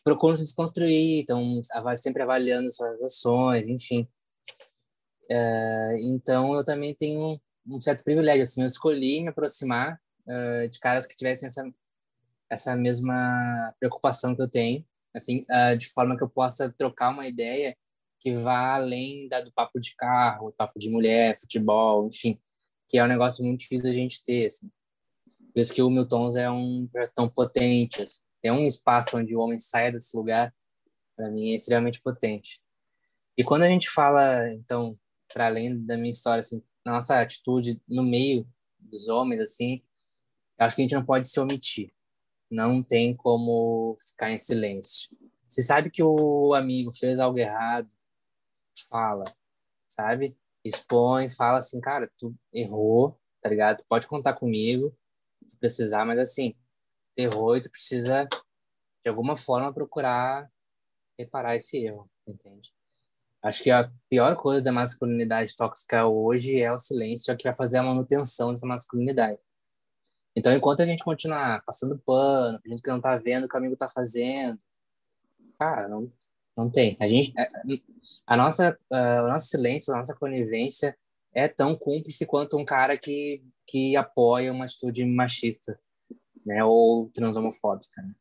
procuram se desconstruir, estão sempre avaliando suas ações, enfim. É, então, eu também tenho um certo privilégio, assim, eu escolhi me aproximar uh, de caras que tivessem essa, essa mesma preocupação que eu tenho, assim, uh, de forma que eu possa trocar uma ideia que vá além da, do papo de carro, papo de mulher, futebol, enfim, que é um negócio muito difícil a gente ter, assim. Por isso que o Miltons é um projeto tão potente. Assim. Tem um espaço onde o homem saia desse lugar, para mim, é extremamente potente. E quando a gente fala, então, para além da minha história, assim, nossa atitude no meio dos homens, assim, acho que a gente não pode se omitir. Não tem como ficar em silêncio. Se sabe que o amigo fez algo errado, fala, sabe? Expõe, fala assim, cara, tu errou, tá ligado? Tu pode contar comigo, se precisar, mas assim, terror e tu precisa, de alguma forma, procurar reparar esse erro, entende? Acho que a pior coisa da masculinidade tóxica hoje é o silêncio, é que vai fazer a manutenção dessa masculinidade. Então, enquanto a gente continuar passando pano, fingindo que não tá vendo o que o amigo tá fazendo, cara, não, não tem. A gente, a, nossa, o nosso silêncio, a nossa conivência é tão cúmplice quanto um cara que que apoia uma atitude machista, né, ou transhomofóbica. Né?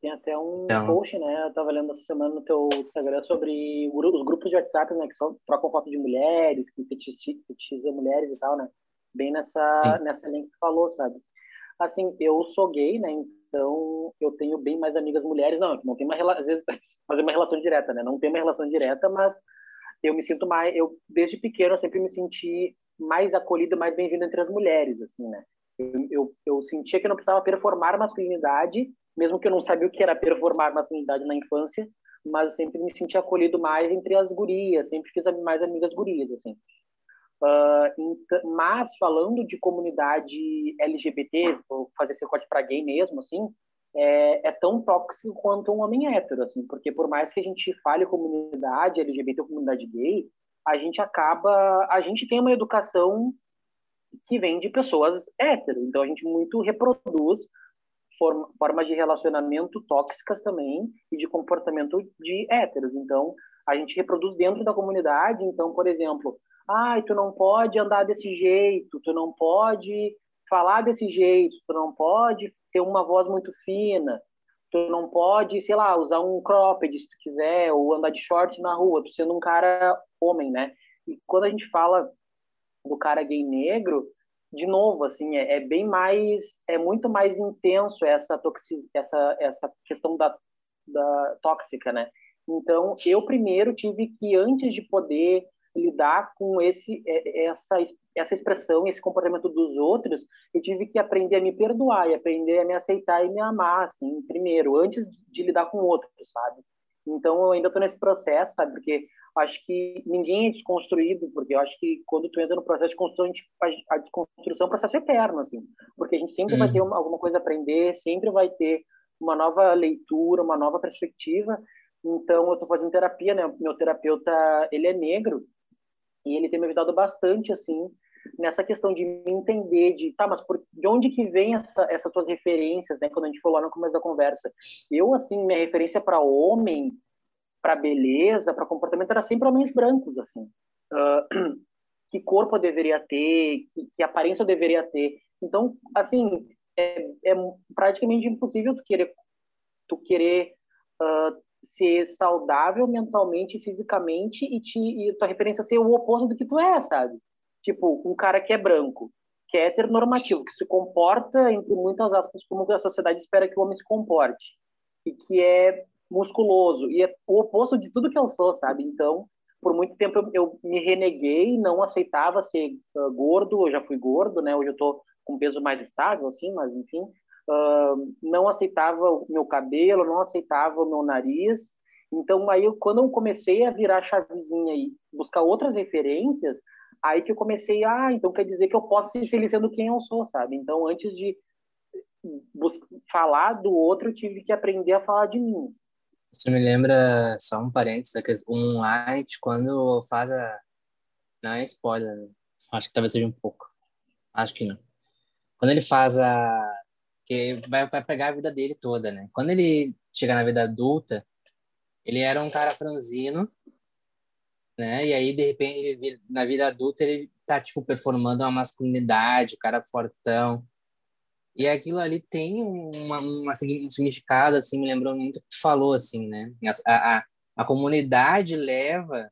Tem até um então... post, né, eu tava lendo essa semana no teu Instagram sobre os grupos de WhatsApp, né, que só trocam foto de mulheres, que fetichizam mulheres e tal, né, bem nessa, nessa linha que tu falou, sabe? Assim, eu sou gay, né, então eu tenho bem mais amigas mulheres, não, não tem uma às vezes, fazer uma relação direta, né, não tem uma relação direta, mas eu me sinto mais, eu desde pequeno eu sempre me senti mais acolhido, mais bem-vindo entre as mulheres, assim, né? Eu, eu, eu, sentia que eu não precisava performar masculinidade, mesmo que eu não sabia o que era performar masculinidade na infância, mas eu sempre me sentia acolhido mais entre as gurias, sempre fiz mais amigas gurias, assim. Uh, mas falando de comunidade LGBT, vou fazer esse corte para gay mesmo, assim, é, é, tão tóxico quanto um homem hétero, assim, porque por mais que a gente fale comunidade LGBT ou comunidade gay, a gente acaba, a gente tem uma educação que vem de pessoas hétero, então a gente muito reproduz forma, formas de relacionamento tóxicas também e de comportamento de héteros. Então a gente reproduz dentro da comunidade. Então, por exemplo, ai, tu não pode andar desse jeito, tu não pode falar desse jeito, tu não pode ter uma voz muito fina, tu não pode, sei lá, usar um cropped se tu quiser, ou andar de short na rua, tu sendo um cara homem, né? E quando a gente fala do cara gay negro, de novo, assim, é, é bem mais, é muito mais intenso essa toxic, essa essa questão da, da tóxica, né? Então, eu primeiro tive que antes de poder lidar com esse é, essa essa expressão, esse comportamento dos outros, eu tive que aprender a me perdoar e aprender a me aceitar e me amar, assim, primeiro, antes de lidar com o outro, sabe? Então, eu ainda estou nesse processo, sabe? Porque acho que ninguém é desconstruído, porque eu acho que quando tu entra no processo de construção, a desconstrução é um processo eterno, assim, porque a gente sempre vai ter uma, alguma coisa a aprender, sempre vai ter uma nova leitura, uma nova perspectiva. Então, eu estou fazendo terapia, né? Meu terapeuta, ele é negro, e ele tem me ajudado bastante, assim, nessa questão de me entender, de, tá, mas por, de onde que vem essa, essas tuas referências, né? Quando a gente falou no começo da conversa. Eu, assim, minha referência para homem, para beleza, para comportamento, era sempre homens brancos, assim. Uh, que corpo eu deveria ter, que, que aparência eu deveria ter. Então, assim, é, é praticamente impossível tu querer, tu querer uh, ser saudável mentalmente, fisicamente e, te, e tua referência ser o oposto do que tu é, sabe? Tipo, um cara que é branco, que é heteronormativo, que se comporta, entre muitas aspas, como a sociedade espera que o homem se comporte, e que é musculoso, e é o oposto de tudo que eu sou, sabe? Então, por muito tempo eu, eu me reneguei, não aceitava ser uh, gordo, eu já fui gordo, né? Hoje eu tô com peso mais estável, assim, mas enfim, uh, não aceitava o meu cabelo, não aceitava o meu nariz. Então, aí, quando eu comecei a virar chavezinha e buscar outras referências, aí que eu comecei, ah, então quer dizer que eu posso ser feliz sendo quem eu sou, sabe? Então, antes de falar do outro, eu tive que aprender a falar de mim. Você me lembra, só um parênteses, um light quando faz a... Não é spoiler, né? acho que talvez seja um pouco. Acho que não. Quando ele faz a... que vai, vai pegar a vida dele toda, né? Quando ele chega na vida adulta, ele era um cara franzino, né? E aí, de repente, ele, na vida adulta, ele tá, tipo, performando uma masculinidade, o cara fortão. E aquilo ali tem uma, uma, um significado, assim, me lembrou muito o que tu falou, assim, né? A, a, a comunidade leva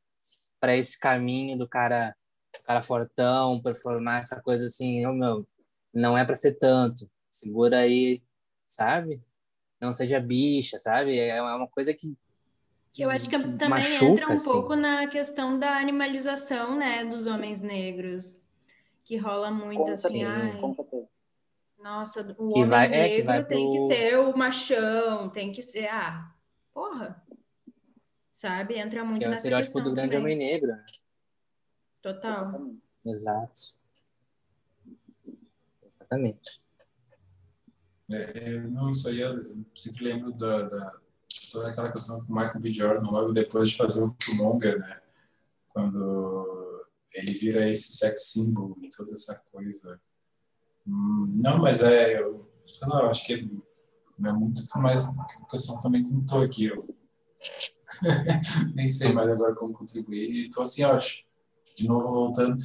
para esse caminho do cara, cara fortão, performar essa coisa assim, oh, meu, não é para ser tanto, segura aí, sabe? Não seja bicha, sabe? É uma coisa que que eu acho que também machuca, entra um assim. pouco na questão da animalização, né, dos homens negros, que rola muito com assim, ai, nossa, o que homem vai, negro é, que vai tem pro... que ser o machão, tem que ser, ah, porra, sabe? Entra muito que é o estereótipo do grande também. homem negro. Né? Total. Exato. Exatamente. É, não, isso aí eu sempre lembro da, da toda aquela questão com o Michael B. Jordan logo depois de fazer o Killmonger, né? Quando ele vira esse sex symbol e toda essa coisa. Hum, não, mas é, eu, sei lá, eu acho que é, é muito mais que o pessoal também contou aqui. Eu nem sei mais agora como contribuir. Então, assim, eu acho, de novo voltando,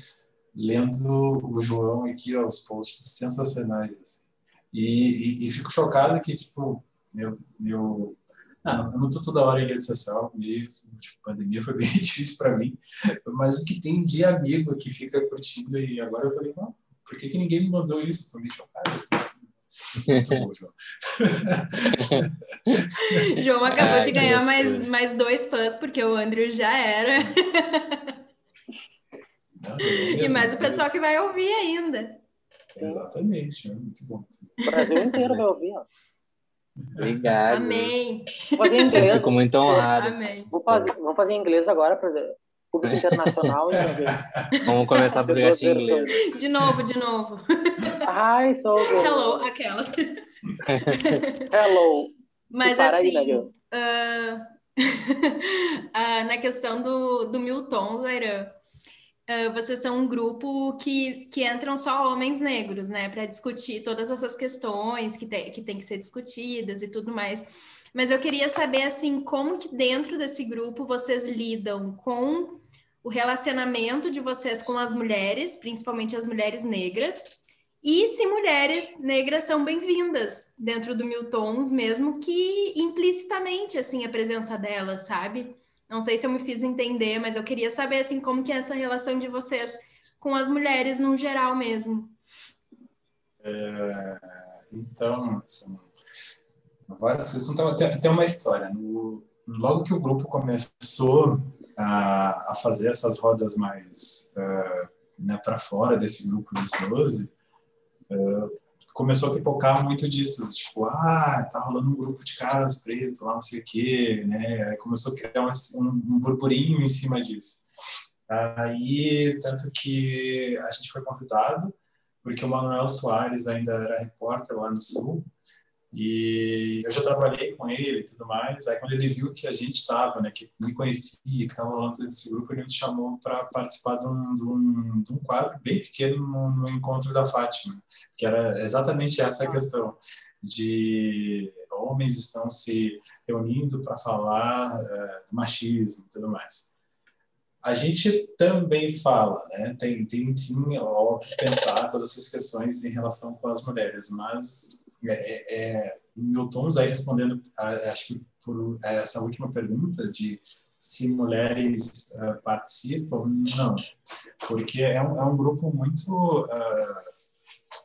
lendo o João aqui, ó, os posts sensacionais. Assim. E, e, e, fico chocado que, tipo, eu, eu não, eu não estou toda hora em rede social mesmo, tipo, pandemia foi bem difícil para mim, mas o que tem de amigo que fica curtindo e agora eu falei, não, por que, que ninguém me mandou isso? Estou meio chocado. Muito bom, João. João acabou Ai, de ganhar mais, mais dois fãs, porque o Andrew já era. Não, e mais o pessoal que vai ouvir ainda. Exatamente, é muito bom. O Brasil inteiro vai ouvir, ó. Obrigado. Amém. Vou fazer em inglês. Fico muito honrado. Amém. Vou fazer, vamos fazer em inglês agora para público internacional. vamos começar por podcast em inglês. De novo, de novo. Hi, so good. Hello, aquelas. Hello. Mas assim, aí, uh, uh, na questão do, do Milton, Zaira, uh, vocês são um grupo que, que entram só homens negros, né, para discutir todas essas questões que, te, que tem que ser discutidas e tudo mais. Mas eu queria saber, assim, como que dentro desse grupo vocês lidam com o relacionamento de vocês com as mulheres, principalmente as mulheres negras, e se mulheres negras são bem-vindas dentro do Miltons, mesmo que implicitamente, assim, a presença delas, sabe? Não sei se eu me fiz entender, mas eu queria saber assim como que é essa relação de vocês com as mulheres no geral mesmo. É, então, assim, várias coisas. Então, tem, tem uma história. No, logo que o grupo começou a, a fazer essas rodas mais uh, né, para fora desse grupo dos 12, uh, começou a pipocar muito disso, tipo, ah, tá rolando um grupo de caras pretos lá, não sei o quê, né? Aí começou a criar um, um burburinho em cima disso. Aí, tanto que a gente foi convidado, porque o Manuel Soares ainda era repórter lá no Sul, E eu já trabalhei com ele e tudo mais. Aí, quando ele viu que a gente estava, né, que me conhecia, que estava rolando desse grupo, ele me chamou para participar de um, de, um, de um, quadro bem pequeno no, no, encontro da Fátima, que era exatamente essa questão de homens estão se reunindo para falar uh, do machismo e tudo mais. A gente também fala, né? Tem, tem sim, óbvio, pensar todas essas questões em relação com as mulheres, mas é, é, é Milton aí respondendo, acho que por essa última pergunta de se mulheres uh, participam, não, porque é um, é um grupo muito uh, ah,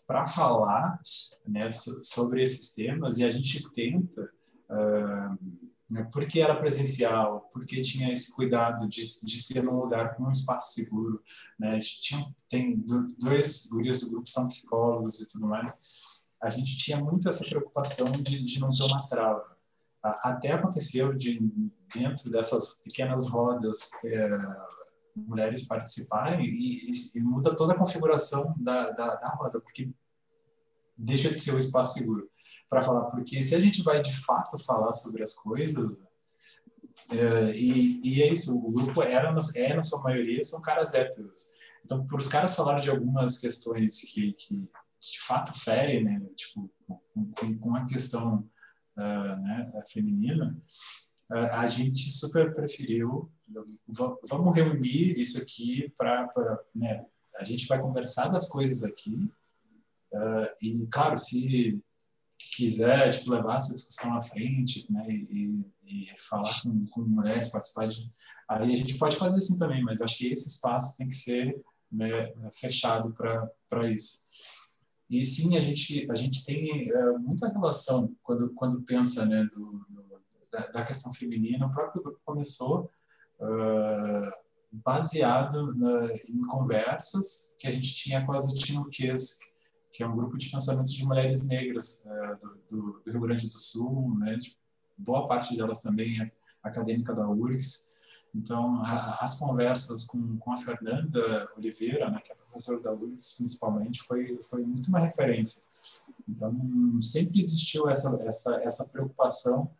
para falar né, sobre esses temas e a gente tenta, uh, porque era presencial, porque tinha esse cuidado de, de ser num lugar com um espaço seguro, né, tinha, tem dois gurias do grupo são psicólogos e tudo mais, a gente tinha muito essa preocupação de, de não ter uma trava. Até aconteceu de, dentro dessas pequenas rodas, é, mulheres participarem e, e, muda toda a configuração da, da, da roda, porque deixa de ser um espaço seguro para falar. Porque se a gente vai de fato falar sobre as coisas, é, e, e, é isso, o grupo era, é, na sua maioria, são caras héteros. Então, por os caras falarem de algumas questões que, que de fato fere, né, tipo, com, com a questão uh, né, feminina, uh, a gente super preferiu, vamos reunir isso aqui para, né, a gente vai conversar das coisas aqui, uh, e claro, se quiser tipo, levar essa discussão à frente, né, e, e falar com, com mulheres, participar de, aí a gente pode fazer assim também, mas acho que esse espaço tem que ser né, fechado para isso. E sim, a gente, a gente tem é, muita relação quando, quando pensa né, do, do da, da, questão feminina. O próprio grupo começou uh, baseado na, em conversas que a gente tinha com as Etinuques, que é um grupo de pensamentos de mulheres negras uh, do, do, do, Rio Grande do Sul. Né, de, boa parte delas também é acadêmica da URGS. Então, a, as conversas com, com a Fernanda Oliveira, né, que é professora da URGS, principalmente, foi, foi muito uma referência. Então, sempre existiu essa, essa, essa preocupação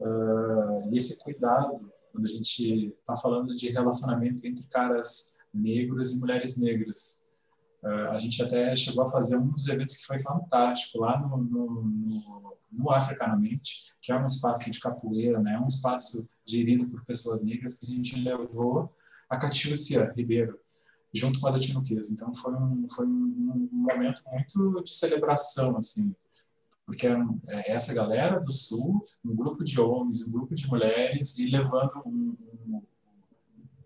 uh, e esse cuidado quando a gente está falando de relacionamento entre caras negros e mulheres negras. Uh, a gente até chegou a fazer um dos eventos que foi fantástico, lá no, no, no, no Africanamente, que é um espaço de capoeira, né? um espaço gerido por pessoas negras, que a gente levou a Catiúcia Ribeiro, junto com as atinuquês. Então foi um, foi um, momento muito de celebração, assim, porque é, essa galera do Sul, um grupo de homens, um grupo de mulheres, e levando um, um,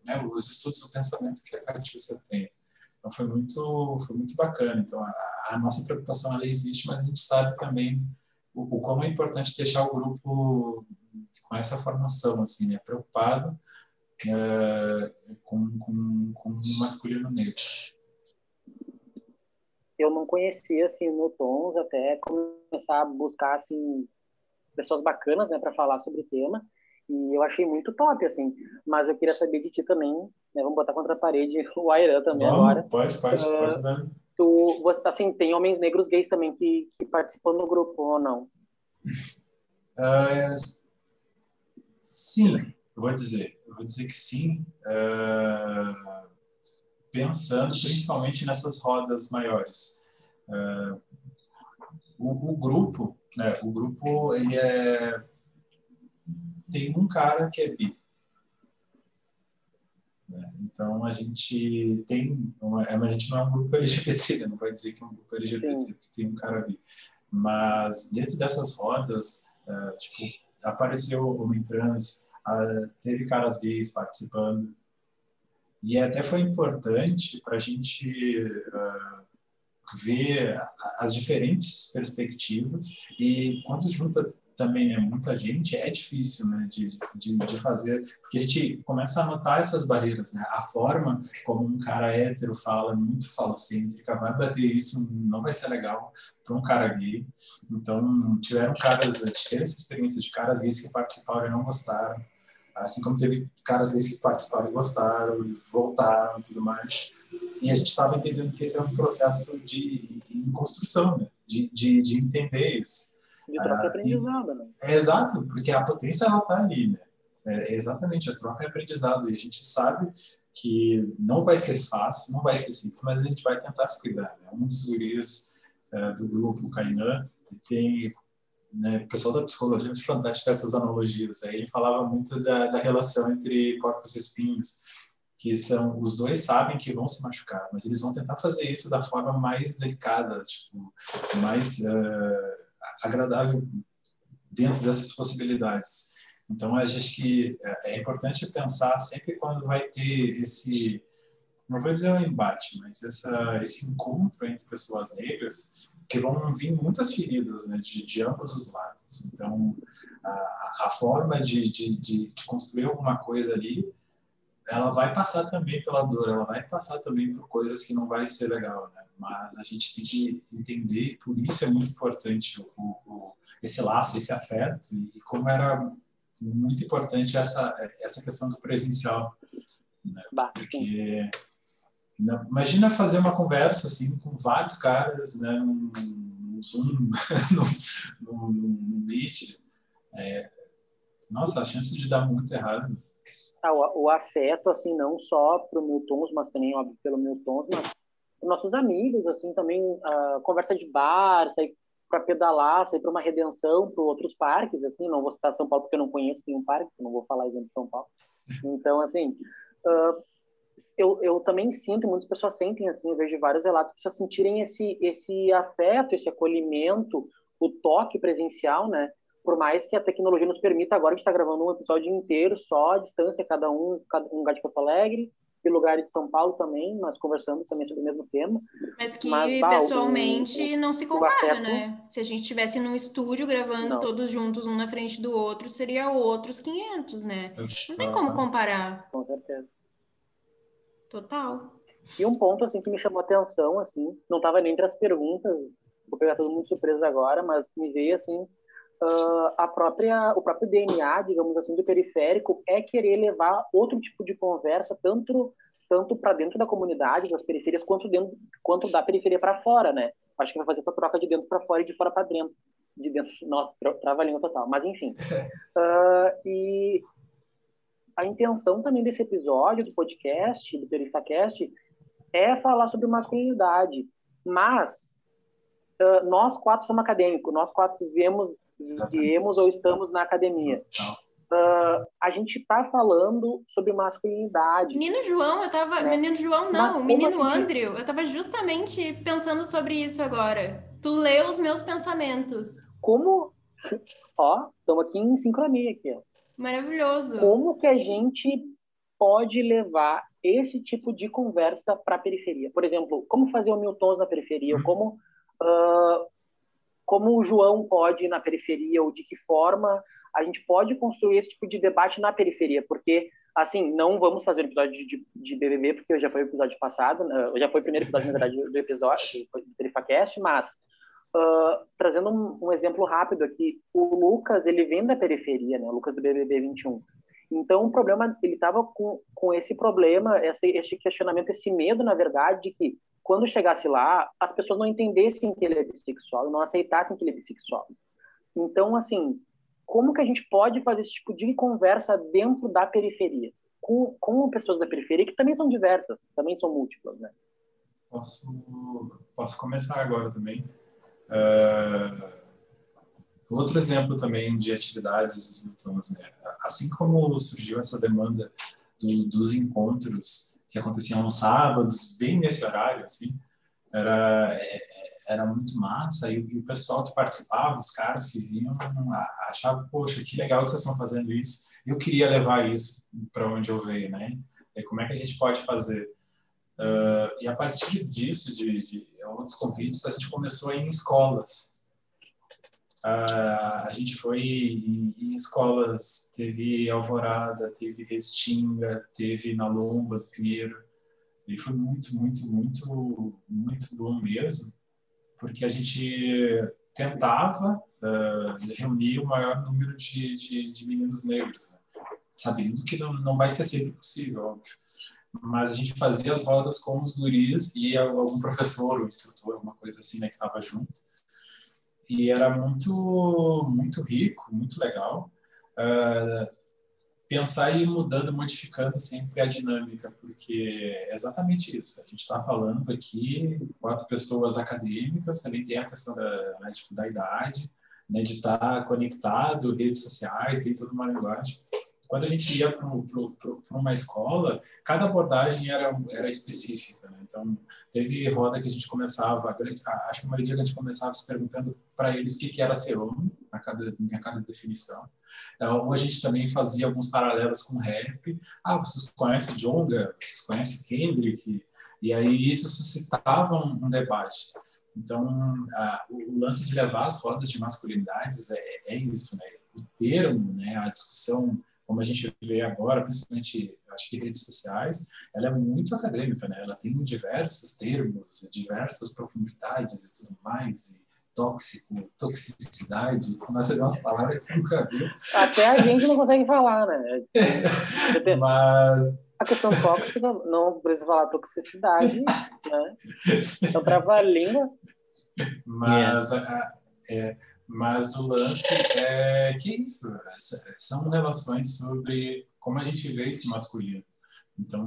né, os estudos do pensamento que a Catiúcia tem. Então foi muito, foi muito bacana. Então a, a nossa preocupação ela existe, mas a gente sabe também o, o como é importante deixar o grupo com essa formação, assim, né? preocupado é, com, com, com o masculino negro. Eu não conhecia assim no Tons até começar a buscar assim pessoas bacanas, né, para falar sobre o tema. E eu achei muito top, assim. Mas eu queria saber de ti também, né? Vamos botar contra a parede o Airan também agora. Pode, pode, uh, pode dar. Tu, assim, tem homens negros gays também que, que participam do grupo ou não? Uh, sim, eu vou dizer. Eu vou dizer que sim. Uh, pensando principalmente nessas rodas maiores. Uh, o, o, grupo, né, o grupo, ele é tem um cara que é bi. Né? Então a gente tem, uma, a gente não é um grupo LGBT, né? não vai dizer que é um grupo LGBT, Sim. porque tem um cara bi. Mas dentro dessas rodas, uh, tipo, apareceu homem trans, uh, teve caras gays participando. E até foi importante para a gente uh, ver as diferentes perspectivas e quando junta também é muita gente, é difícil né, de, de, de, fazer, porque a gente começa a notar essas barreiras. Né? A forma como um cara hétero fala, muito falocêntrica, vai bater isso, não vai ser legal para um cara gay. Então, tiveram caras, tiveram essa experiência de caras gays que participaram e não gostaram, assim como teve caras gays que participaram e gostaram, e voltaram e tudo mais. E a gente estava entendendo que esse é um processo de, de construção, né? de, de, de entender isso. De troca Ah, e aprendizado, né? É exato, porque a potência ela tá ali, né? É, exatamente, a troca é aprendizado e a gente sabe que não vai ser fácil, não vai ser simples, mas a gente vai tentar se cuidar. Né? Um dos guris é, do grupo, o Kainan, tem né, o pessoal da psicologia é fantástico essas analogias. Aí ele falava muito da, da relação entre porcos e espinhos, que são os dois sabem que vão se machucar, mas eles vão tentar fazer isso da forma mais delicada, tipo, mais uh, agradável dentro dessas possibilidades. Então, a gente que é importante pensar sempre quando vai ter esse, não vou dizer um embate, mas essa, esse encontro entre pessoas negras, que vão vir muitas feridas né, de, de ambos os lados. Então, a, a forma de, de, de, construir alguma coisa ali, ela vai passar também pela dor, ela vai passar também por coisas que não vai ser legal, né? Mas a gente tem que entender, por isso é muito importante o, o, esse laço, esse afeto, e como era muito importante essa essa questão do presencial, né? porque não, imagina fazer uma conversa assim com vários caras, né, num, num Zoom, num, num, Meet, é, nossa, a chance de dar muito errado. Ah, o, o, afeto, assim, não só para o Miltons, mas também, óbvio, pelo Miltons, mas nossos amigos, assim, também, uh, conversa de bar, sair para pedalar, sair para uma redenção, para outros parques, assim, não vou citar São Paulo porque eu não conheço nenhum parque, não vou falar exemplo de São Paulo. Então, assim, uh, eu, eu também sinto, muitas pessoas sentem, assim, eu vejo vários relatos, pessoas sentirem esse, esse afeto, esse acolhimento, o toque presencial, né? Por mais que a tecnologia nos permita, agora a gente está gravando um episódio inteiro só à distância, cada um, cada um lugar de Porto Alegre, e lugares de São Paulo também, nós conversamos também sobre o mesmo tema. Mas que mas, pessoalmente o, não se compara, né? Se a gente estivesse num estúdio gravando não. todos juntos, um na frente do outro, seria outros 500, né? Não tem como comparar. Com certeza. Total. E um ponto assim que me chamou a atenção, assim, não estava nem entre as perguntas, vou pegar todo mundo surpresa agora, mas me veio assim, uh, a própria, o próprio DNA, digamos assim, do periférico é querer levar outro tipo de conversa, tanto tanto para dentro da comunidade, das periferias, quanto dentro, quanto da periferia para fora, né? Acho que vai fazer essa troca de dentro para fora e de fora para dentro, de dentro, nossa, trava língua total. Mas enfim, uh, e a intenção também desse episódio do podcast, do Perifacast, é falar sobre masculinidade. Mas uh, nós quatro somos acadêmicos, nós quatro viemos, viemos ou estamos na academia. Uh, a gente está falando sobre masculinidade. Menino João, eu tava. Né? Menino João, não, menino gente... Andrew, eu estava justamente pensando sobre isso agora. Tu leu os meus pensamentos. Como. Ó, estamos aqui em sincronia aqui, ó. Maravilhoso. Como que a gente pode levar esse tipo de conversa para a periferia? Por exemplo, como fazer o Miltons na periferia? Uhum. Como, uh, como o João pode ir na periferia? Ou de que forma a gente pode construir esse tipo de debate na periferia? Porque, assim, não vamos fazer um episódio de, de BBB, porque já foi o episódio passado, né? já foi o primeiro episódio, na verdade, do episódio, do Perifacast, mas Uh, trazendo um, um, exemplo rápido aqui, o Lucas, ele vem da periferia, né? O Lucas do BBB 21. Então, o problema, ele estava com, com esse problema, esse, esse questionamento, esse medo, na verdade, de que quando chegasse lá, as pessoas não entendessem que ele é bissexual, não aceitassem que ele é bissexual. Então, assim, como que a gente pode fazer esse tipo de conversa dentro da periferia? Com, com pessoas da periferia, que também são diversas, também são múltiplas, né? Posso, posso começar agora também. Uh, outro exemplo também de atividades dos né? assim como surgiu essa demanda do, dos encontros que aconteciam aos sábados, bem nesse horário, assim, era, é, era muito massa, e o pessoal que participava, os caras que vinham, achavam, poxa, que legal que vocês estão fazendo isso, eu queria levar isso para onde eu veio, né? E como é que a gente pode fazer? Uh, e a partir disso, de, de, outros convites, a gente começou a ir em escolas. Uh, a gente foi em, em, escolas, teve Alvorada, teve Restinga, teve na Lomba do Pinheiro. E foi muito, muito, muito, muito bom mesmo, porque a gente tentava uh, reunir o maior número de, de, de meninos negros, né? sabendo que não, não vai ser sempre possível, óbvio mas a gente fazia as rodas com os guris e algum professor ou instrutor, alguma coisa assim, né, que estava junto. E era muito, muito rico, muito legal. Uh, pensar e ir mudando, modificando sempre a dinâmica, porque é exatamente isso. A gente está falando aqui, quatro pessoas acadêmicas, também tem a questão da, né, tipo, da idade, né, de estar tá conectado, redes sociais, tem toda uma linguagem. Quando a gente ia para uma escola, cada abordagem era, era específica. Né? Então, teve roda que a gente começava, acho que a maioria a gente começava se perguntando para eles o que, era ser homem, a cada, a cada definição. Ou a gente também fazia alguns paralelos com rap. Ah, vocês conhecem Jonga? Vocês conhecem Kendrick? E aí isso suscitava um, um debate. Então, a, o lance de levar as rodas de masculinidades é, é isso, né? O termo, né? A discussão como a gente vê agora, principalmente, acho que redes sociais, ela é muito acadêmica, né? Ela tem diversos termos, diversas profundidades e tudo mais, e tóxico, toxicidade, começa a ver umas palavras que nunca viu. Até a gente não consegue falar, né? Mas... A questão tóxica, não precisa falar toxicidade, né? Então, trava a língua. Mas, a, é, mas o lance é que é isso, são relações sobre como a gente vê esse masculino. Então,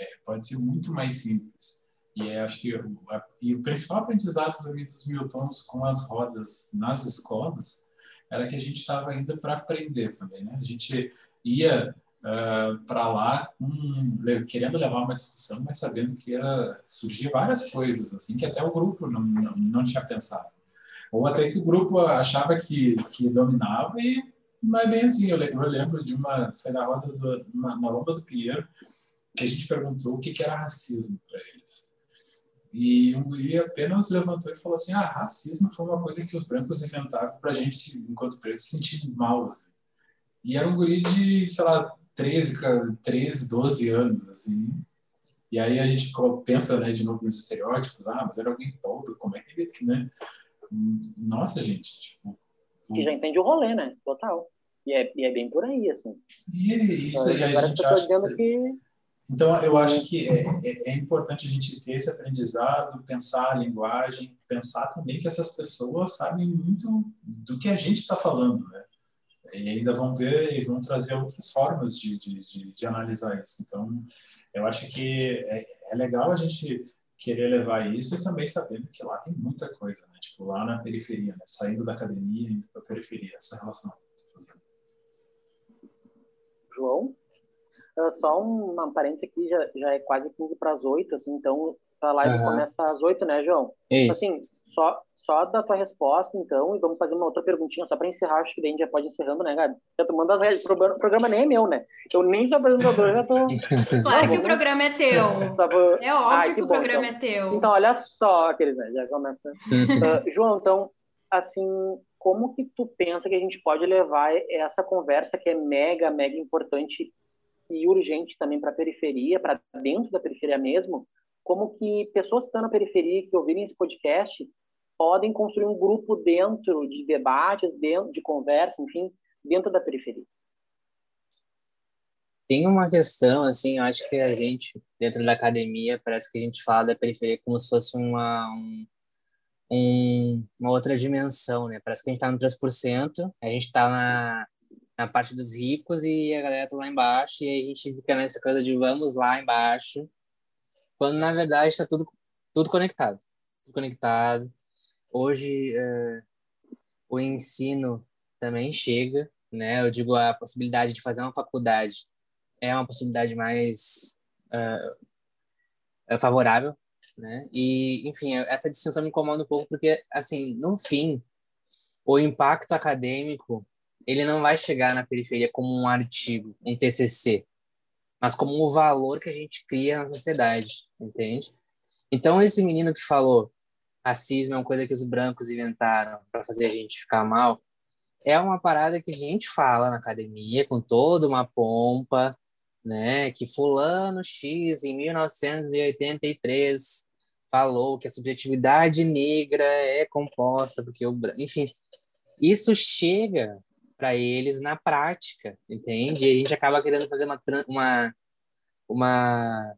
é, pode ser muito mais simples. E é, acho que o, a, e o principal aprendizado dos Miltons com as rodas nas escolas era que a gente estava indo para aprender também, né? A gente ia uh, ah, para lá um, querendo levar uma discussão, mas sabendo que ia surgir várias coisas assim que até o grupo não, não, não tinha pensado. Ou até que o grupo achava que, que dominava e não é bem assim. Eu, lembro de uma, foi na roda do, na, na Lomba do Pinheiro, que a gente perguntou o que, que era racismo para eles. E um guri apenas levantou e falou assim: ah, racismo foi uma coisa que os brancos inventaram para a gente, enquanto pretos, se sentir mal. Assim. E era um guri de, sei lá, 13, 13, 12 anos, assim. E aí a gente pensa, né, de novo nos estereótipos, ah, mas era alguém pobre, como é que ele, né? nossa, gente, tipo. Que já entende o rolê, né? Total. E é, e é bem por aí, assim. E é isso, aí a gente acha que... Então, eu acho que é, é, é, importante a gente ter esse aprendizado, pensar a linguagem, pensar também que essas pessoas sabem muito do que a gente está falando, né? E ainda vão ver e vão trazer outras formas de, de, de, de analisar isso. Então, eu acho que é, é legal a gente querer levar isso e também sabendo que lá tem muita coisa, né? Tipo, lá na periferia, né? Saindo da academia indo para a periferia, essa relação que fazendo. João? Uh, só uma parênteses aqui, já, já é quase 15 para as 8, assim, então a live uhum. começa às 8, né, João? Isso. Assim, só, só da tua resposta, então, e vamos fazer uma outra perguntinha só para encerrar, acho que daí a gente já pode ir encerrando, né, Gabi? Já tomando as redes, o programa nem é meu, né? Eu nem sou apresentador, já tô... Claro que o programa é teu. Tava... É óbvio Ai, que, que, o bom, programa então. é teu. Então, olha só, aqueles, né, já começa. uh, João, então, assim, como que tu pensa que a gente pode levar essa conversa que é mega, mega importante e urgente também para a periferia, para dentro da periferia mesmo, como que pessoas que estão na periferia, que ouvirem esse podcast, podem construir um grupo dentro de debates, dentro de conversa, enfim, dentro da periferia. Tem uma questão, assim, eu acho que a gente, dentro da academia, parece que a gente fala da periferia como se fosse uma, um, uma outra dimensão, né? Parece que a gente está no 3%, a gente está na, na parte dos ricos e a galera tá lá embaixo, e aí a gente fica nessa coisa de vamos lá embaixo, quando na verdade está tudo, tudo conectado. Tudo conectado. Hoje é, o ensino também chega, né? Eu digo a possibilidade de fazer uma faculdade é uma possibilidade mais uh, favorável, né? E enfim essa distinção me incomoda um pouco porque assim no fim o impacto acadêmico ele não vai chegar na periferia como um artigo, um TCC, mas como o valor que a gente cria na sociedade, entende? Então, esse menino que falou racismo é uma coisa que os brancos inventaram para fazer a gente ficar mal, é uma parada que a gente fala na academia com toda uma pompa, né? Que fulano X em 1983 falou que a subjetividade negra é composta porque o branco, enfim, isso chega para eles na prática, entende? E a gente acaba querendo fazer uma, uma, uma,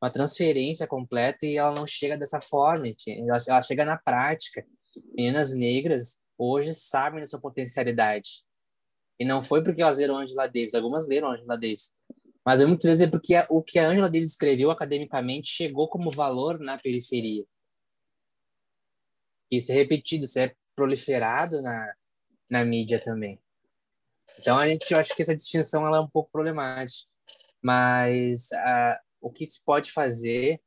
uma transferência completa e ela não chega dessa forma, ela, ela chega na prática. Meninas negras hoje sabem da sua potencialidade. E não foi porque elas leram Angela Davis, algumas leram Angela Davis, mas muitas vezes é porque o que a Angela Davis escreveu academicamente chegou como valor na periferia. Isso é repetido, isso é proliferado na, na mídia também. Então a gente eu acho que essa distinção ela é um pouco problemática, mas o que se pode fazer,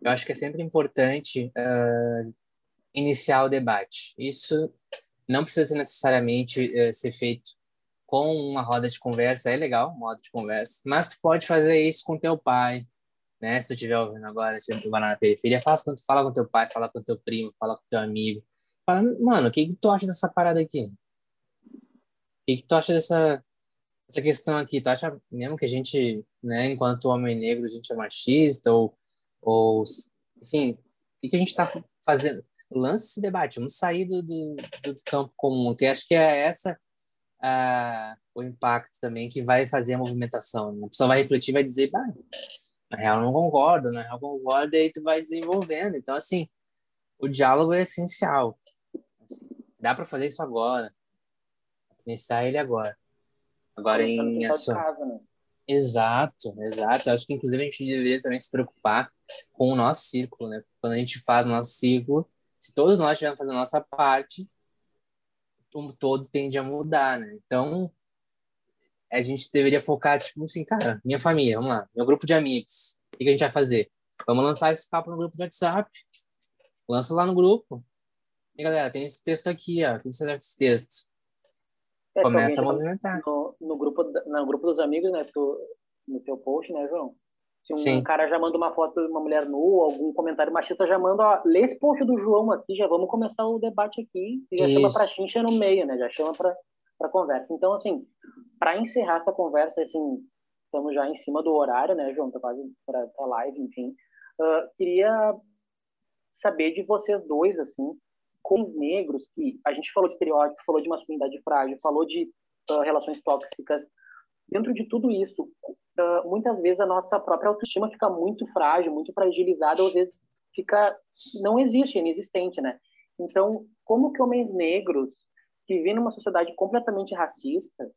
eu acho que é sempre importante uh, iniciar o debate. Isso não precisa necessariamente uh, ser feito com uma roda de conversa, é legal, uma roda de conversa, mas tu pode fazer isso com teu pai, né? Se tu estiver ouvindo agora, se tu vai na periferia, fala com, fala com teu pai, fala com teu primo, fala com teu amigo. Fala, mano, o que, que tu acha dessa parada aqui? O que, que tu acha dessa, essa questão aqui? Tu acha mesmo que a gente, né, enquanto homem negro, a gente é machista? Ou, ou enfim, o que, que a gente está fazendo? Lance esse debate, vamos sair do, do, do campo comum, que acho que é essa a, o impacto também que vai fazer a movimentação. Né? A pessoa vai refletir vai dizer, bah, na real não concordo, na real concordo, e aí tu vai desenvolvendo. Então, assim, o diálogo é essencial. Assim, dá para fazer isso agora. Pensar ele agora. Agora em ação. Né? Exato, exato. Acho que inclusive a gente deveria também se preocupar com o nosso círculo, né? Quando a gente faz o nosso círculo, se todos nós estivermos fazendo a nossa parte, o todo tende a mudar, né? Então, a gente deveria focar, tipo assim, cara, minha família, vamos lá, meu grupo de amigos, o que a gente vai fazer? Vamos lançar esse papo no grupo de WhatsApp. Lança lá no grupo. E galera, tem esse texto aqui, ó. O que você deve esse texto? É, Começa a movimentar. No, no, grupo, no grupo dos amigos, né? Tu, no teu post, né, João? Se um Sim. cara já manda uma foto de uma mulher nua, algum comentário machista, já manda, ó, lê esse post do João aqui, já vamos começar o debate aqui, e já Isso. chama pra chincha no meio, né? Já chama pra, pra conversa. Então, assim, para encerrar essa conversa, assim, estamos já em cima do horário, né, João? Tá quase para a live, enfim. Uh, queria saber de vocês dois, assim, com os negros, que a gente falou de estereótipos, falou de masculinidade frágil, falou de uh, relações tóxicas. Dentro de tudo isso, uh, muitas vezes a nossa própria autoestima fica muito frágil, muito fragilizada, ou às vezes fica não existe, é inexistente, né? Então, como que homens negros que vivem numa sociedade completamente racista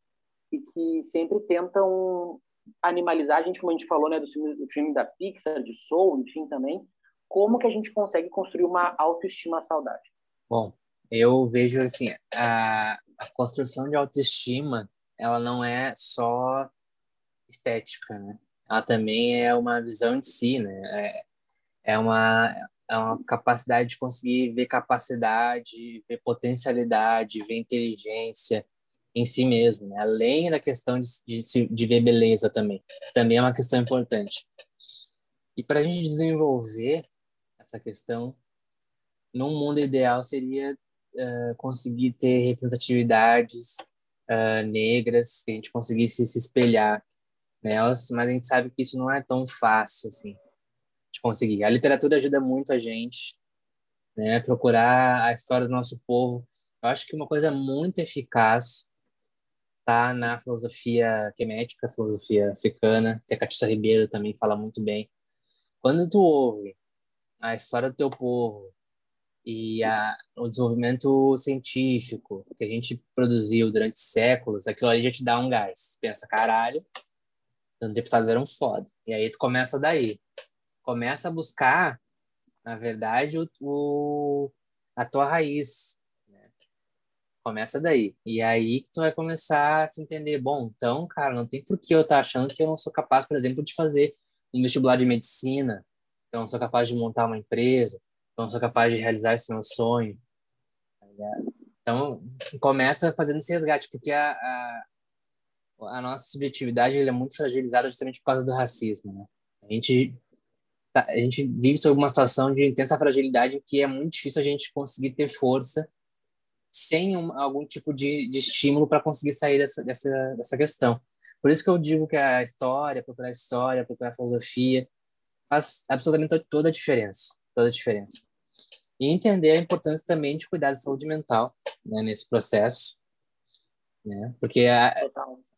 e que sempre tentam animalizar, a gente como a gente falou, né, do filme, do filme da Pixar, de Soul, enfim, também, como que a gente consegue construir uma autoestima saudável? Bom, eu vejo assim, a, a construção de autoestima, ela não é só estética, né? Ela também é uma visão de si, né? É, é uma é uma capacidade de conseguir ver capacidade, ver potencialidade, ver inteligência em si mesmo, né? além da questão de, de, de ver beleza também. Também é uma questão importante. E para a gente desenvolver essa questão, num mundo ideal seria uh, conseguir ter representatividades uh, negras, que a gente conseguisse se espelhar nelas, mas a gente sabe que isso não é tão fácil assim de conseguir. A literatura ajuda muito a gente, né? Procurar a história do nosso povo. Eu acho que uma coisa muito eficaz tá na filosofia quemética, filosofia africana, que a Catissa Ribeiro também fala muito bem. Quando tu ouve a história do teu povo e a, o desenvolvimento científico que a gente produziu durante séculos, aquilo ali já te dá um gás. Tu pensa, caralho, antepassados eram foda. E aí tu começa daí. Começa a buscar, na verdade, o, o a tua raiz. Né? Começa daí. E aí tu vai começar a se entender, bom, então, cara, não tem por que eu estar tá achando que eu não sou capaz, por exemplo, de fazer um vestibular de medicina, que eu não sou capaz de montar uma empresa, não sou capaz de realizar esse meu sonho. Tá então, começa fazendo esse resgate, porque a, a a nossa subjetividade é muito fragilizada justamente por causa do racismo. Né? A gente tá, a gente vive sob uma situação de intensa fragilidade que é muito difícil a gente conseguir ter força sem um, algum tipo de, de estímulo para conseguir sair dessa, dessa, dessa questão. Por isso que eu digo que a história, procurar história, procurar filosofia, faz absolutamente toda a diferença. Toda a diferença. E entender a importância também de cuidar da saúde mental né, nesse processo. Né? Porque a,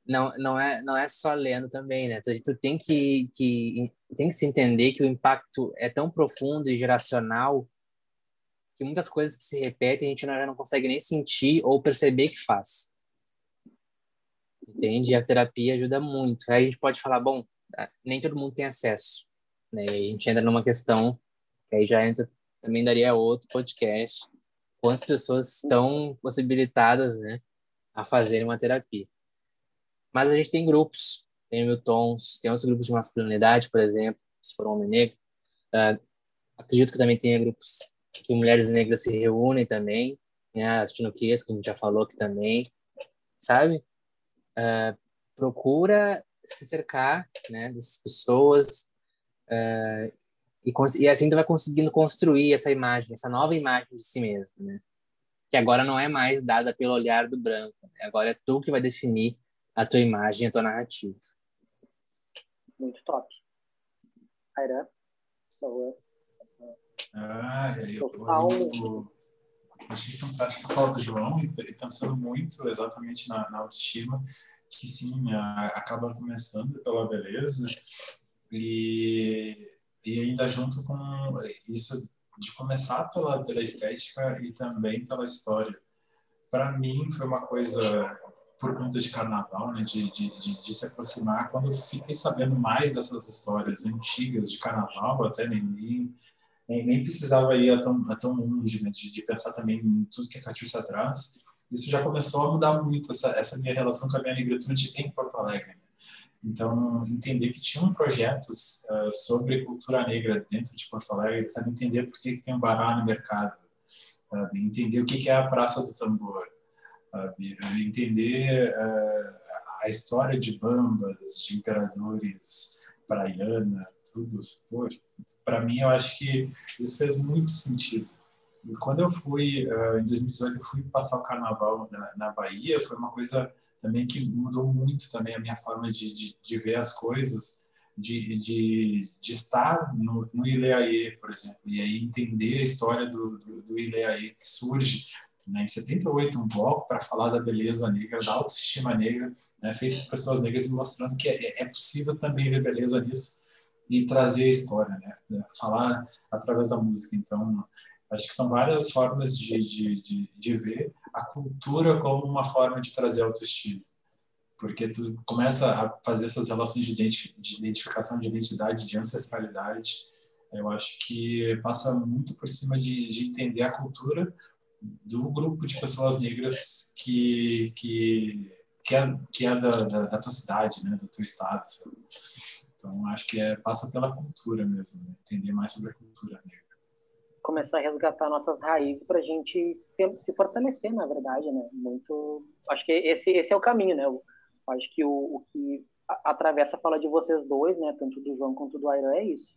não, não, é, não é só lendo também, né? Tu tem que, que, tem que se entender que o impacto é tão profundo e geracional que muitas coisas que se repetem a gente já não consegue nem sentir ou perceber que faz. Entende? E a terapia ajuda muito. Aí a gente pode falar, bom, nem todo mundo tem acesso. Né? a gente entra numa questão que aí já entra, também daria outro podcast. Quantas pessoas estão possibilitadas, né, a fazerem uma terapia? Mas a gente tem grupos, tem Miltons, tem outros grupos de masculinidade, por exemplo, se for um homem negro. Uh, acredito que também tenha grupos que mulheres negras se reúnem também, né? As tinoquias, que a gente já falou aqui também, sabe? Uh, procura se cercar, né, dessas pessoas uh, e, e, assim tu vai conseguindo construir essa imagem, essa nova imagem de si mesmo, né? Que agora não é mais dada pelo olhar do branco, né? agora é tu que vai definir a tua imagem, a tua narrativa. Muito top. Airan, por favor. Ah, eu, eu, achei fantástico a fala do João e pensando muito exatamente na, na autoestima, que sim, a, acaba começando pela beleza e, e ainda junto com isso de começar pela, pela estética e também pela história. Para mim foi uma coisa por conta de carnaval, né, de, de, de, de, se aproximar. Quando eu fiquei sabendo mais dessas histórias antigas de carnaval, até nem, nem, nem precisava ir a tão, a tão longe, né, de, de pensar também em tudo que a Catiúcia traz. Isso já começou a mudar muito, essa, essa minha relação com a minha negritude em Porto Alegre. Né? Então, entender que tinham projetos uh, sobre cultura negra dentro de Porto Alegre, sabe? entender por que, tem um bará no mercado, sabe? entender o que, que é a Praça do Tambor, sabe? entender uh, a história de bambas, de imperadores, praiana, tudo. Para mim, eu acho que isso fez muito sentido. E quando eu fui, uh, em 2018, eu fui passar o carnaval na, na, Bahia, foi uma coisa também que mudou muito também a minha forma de, de, de ver as coisas, de, de, de estar no, no Ileaê, por exemplo, e aí entender a história do, do, do Ileaê que surge né, em 78, um bloco para falar da beleza negra, da autoestima negra, né, feito por pessoas negras, mostrando que é, é possível também ver beleza nisso e trazer a história, né, falar através da música. Então, acho que são várias formas de, de, de, de ver a cultura como uma forma de trazer autoestima porque tu começa a fazer essas relações de, identificação de identidade, de ancestralidade. Eu acho que passa muito por cima de, de entender a cultura do grupo de pessoas negras que que que é, que é da, da, da tua cidade, né, do teu estado. Então acho que é, passa pela cultura mesmo, né? entender mais sobre a cultura negra. Começar a resgatar nossas raízes para a gente se, se fortalecer, na verdade, né? Muito, acho que esse esse é o caminho, né? Eu, acho que o, o que atravessa a fala de vocês dois, né, tanto do João quanto do Airan, é isso.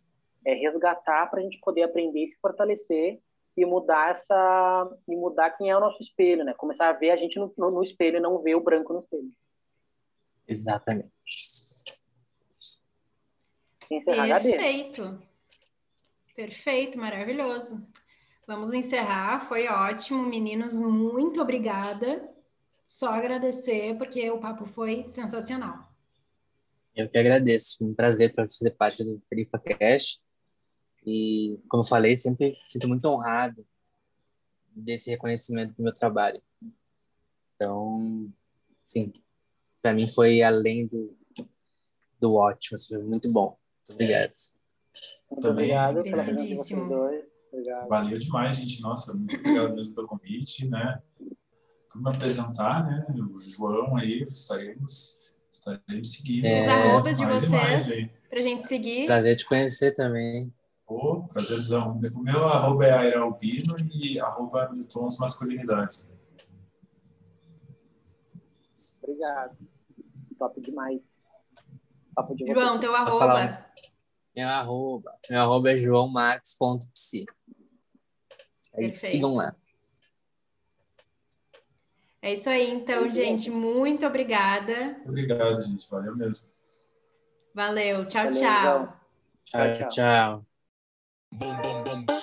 É resgatar para a gente poder aprender e se fortalecer e mudar essa e mudar quem é o nosso espelho, né? Começar a ver a gente no, no, no espelho e não ver o branco no espelho. Exatamente. encerrar Perfeito. Perfeito, maravilhoso. Vamos encerrar, foi ótimo, meninos, muito obrigada. Só agradecer porque o papo foi sensacional. Eu que agradeço, um prazer fazer parte do PerifaCast. E, como eu falei, sempre sinto muito honrado desse reconhecimento do meu trabalho. Então, sim, para mim foi além do, do ótimo, assim, foi muito bom. Muito obrigado. Muito obrigado. Obrigado. Valeu demais, gente. Nossa, muito obrigado mesmo pelo convite, né? Por me apresentar, né? O João aí, estaremos, estaremos seguindo. É, Os arrobas de vocês, para gente seguir. Prazer te conhecer também. Oh, prazerzão. O meu arroba é airalbino e arroba Newtons Masculinidades. Obrigado. Top demais. Papo de João, teu arroba. Meu arroba. Meu arroba é joãomarques.psi. Sigam lá. É isso aí, então, gente. Muito obrigada. Obrigado, gente. Valeu mesmo. Valeu. Tchau, Valeu, tchau. Tchau, tchau. tchau. Boom, boom, boom.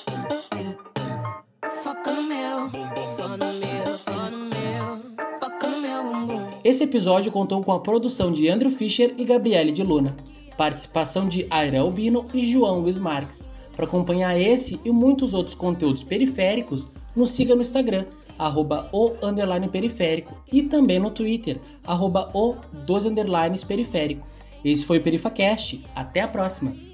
Fuck no meu, só no meu, só no meu. Fuck no meu bumbum. Esse episódio contou com a produção de Andrew Fischer e Gabriele de Luna, participação de Aira Albino e João Luiz Marques. Para acompanhar esse e muitos outros conteúdos periféricos, nos siga no Instagram, arroba o underline periférico, e também no Twitter, arroba o dos underlines periférico. Esse foi o PerifaCast. Até a próxima!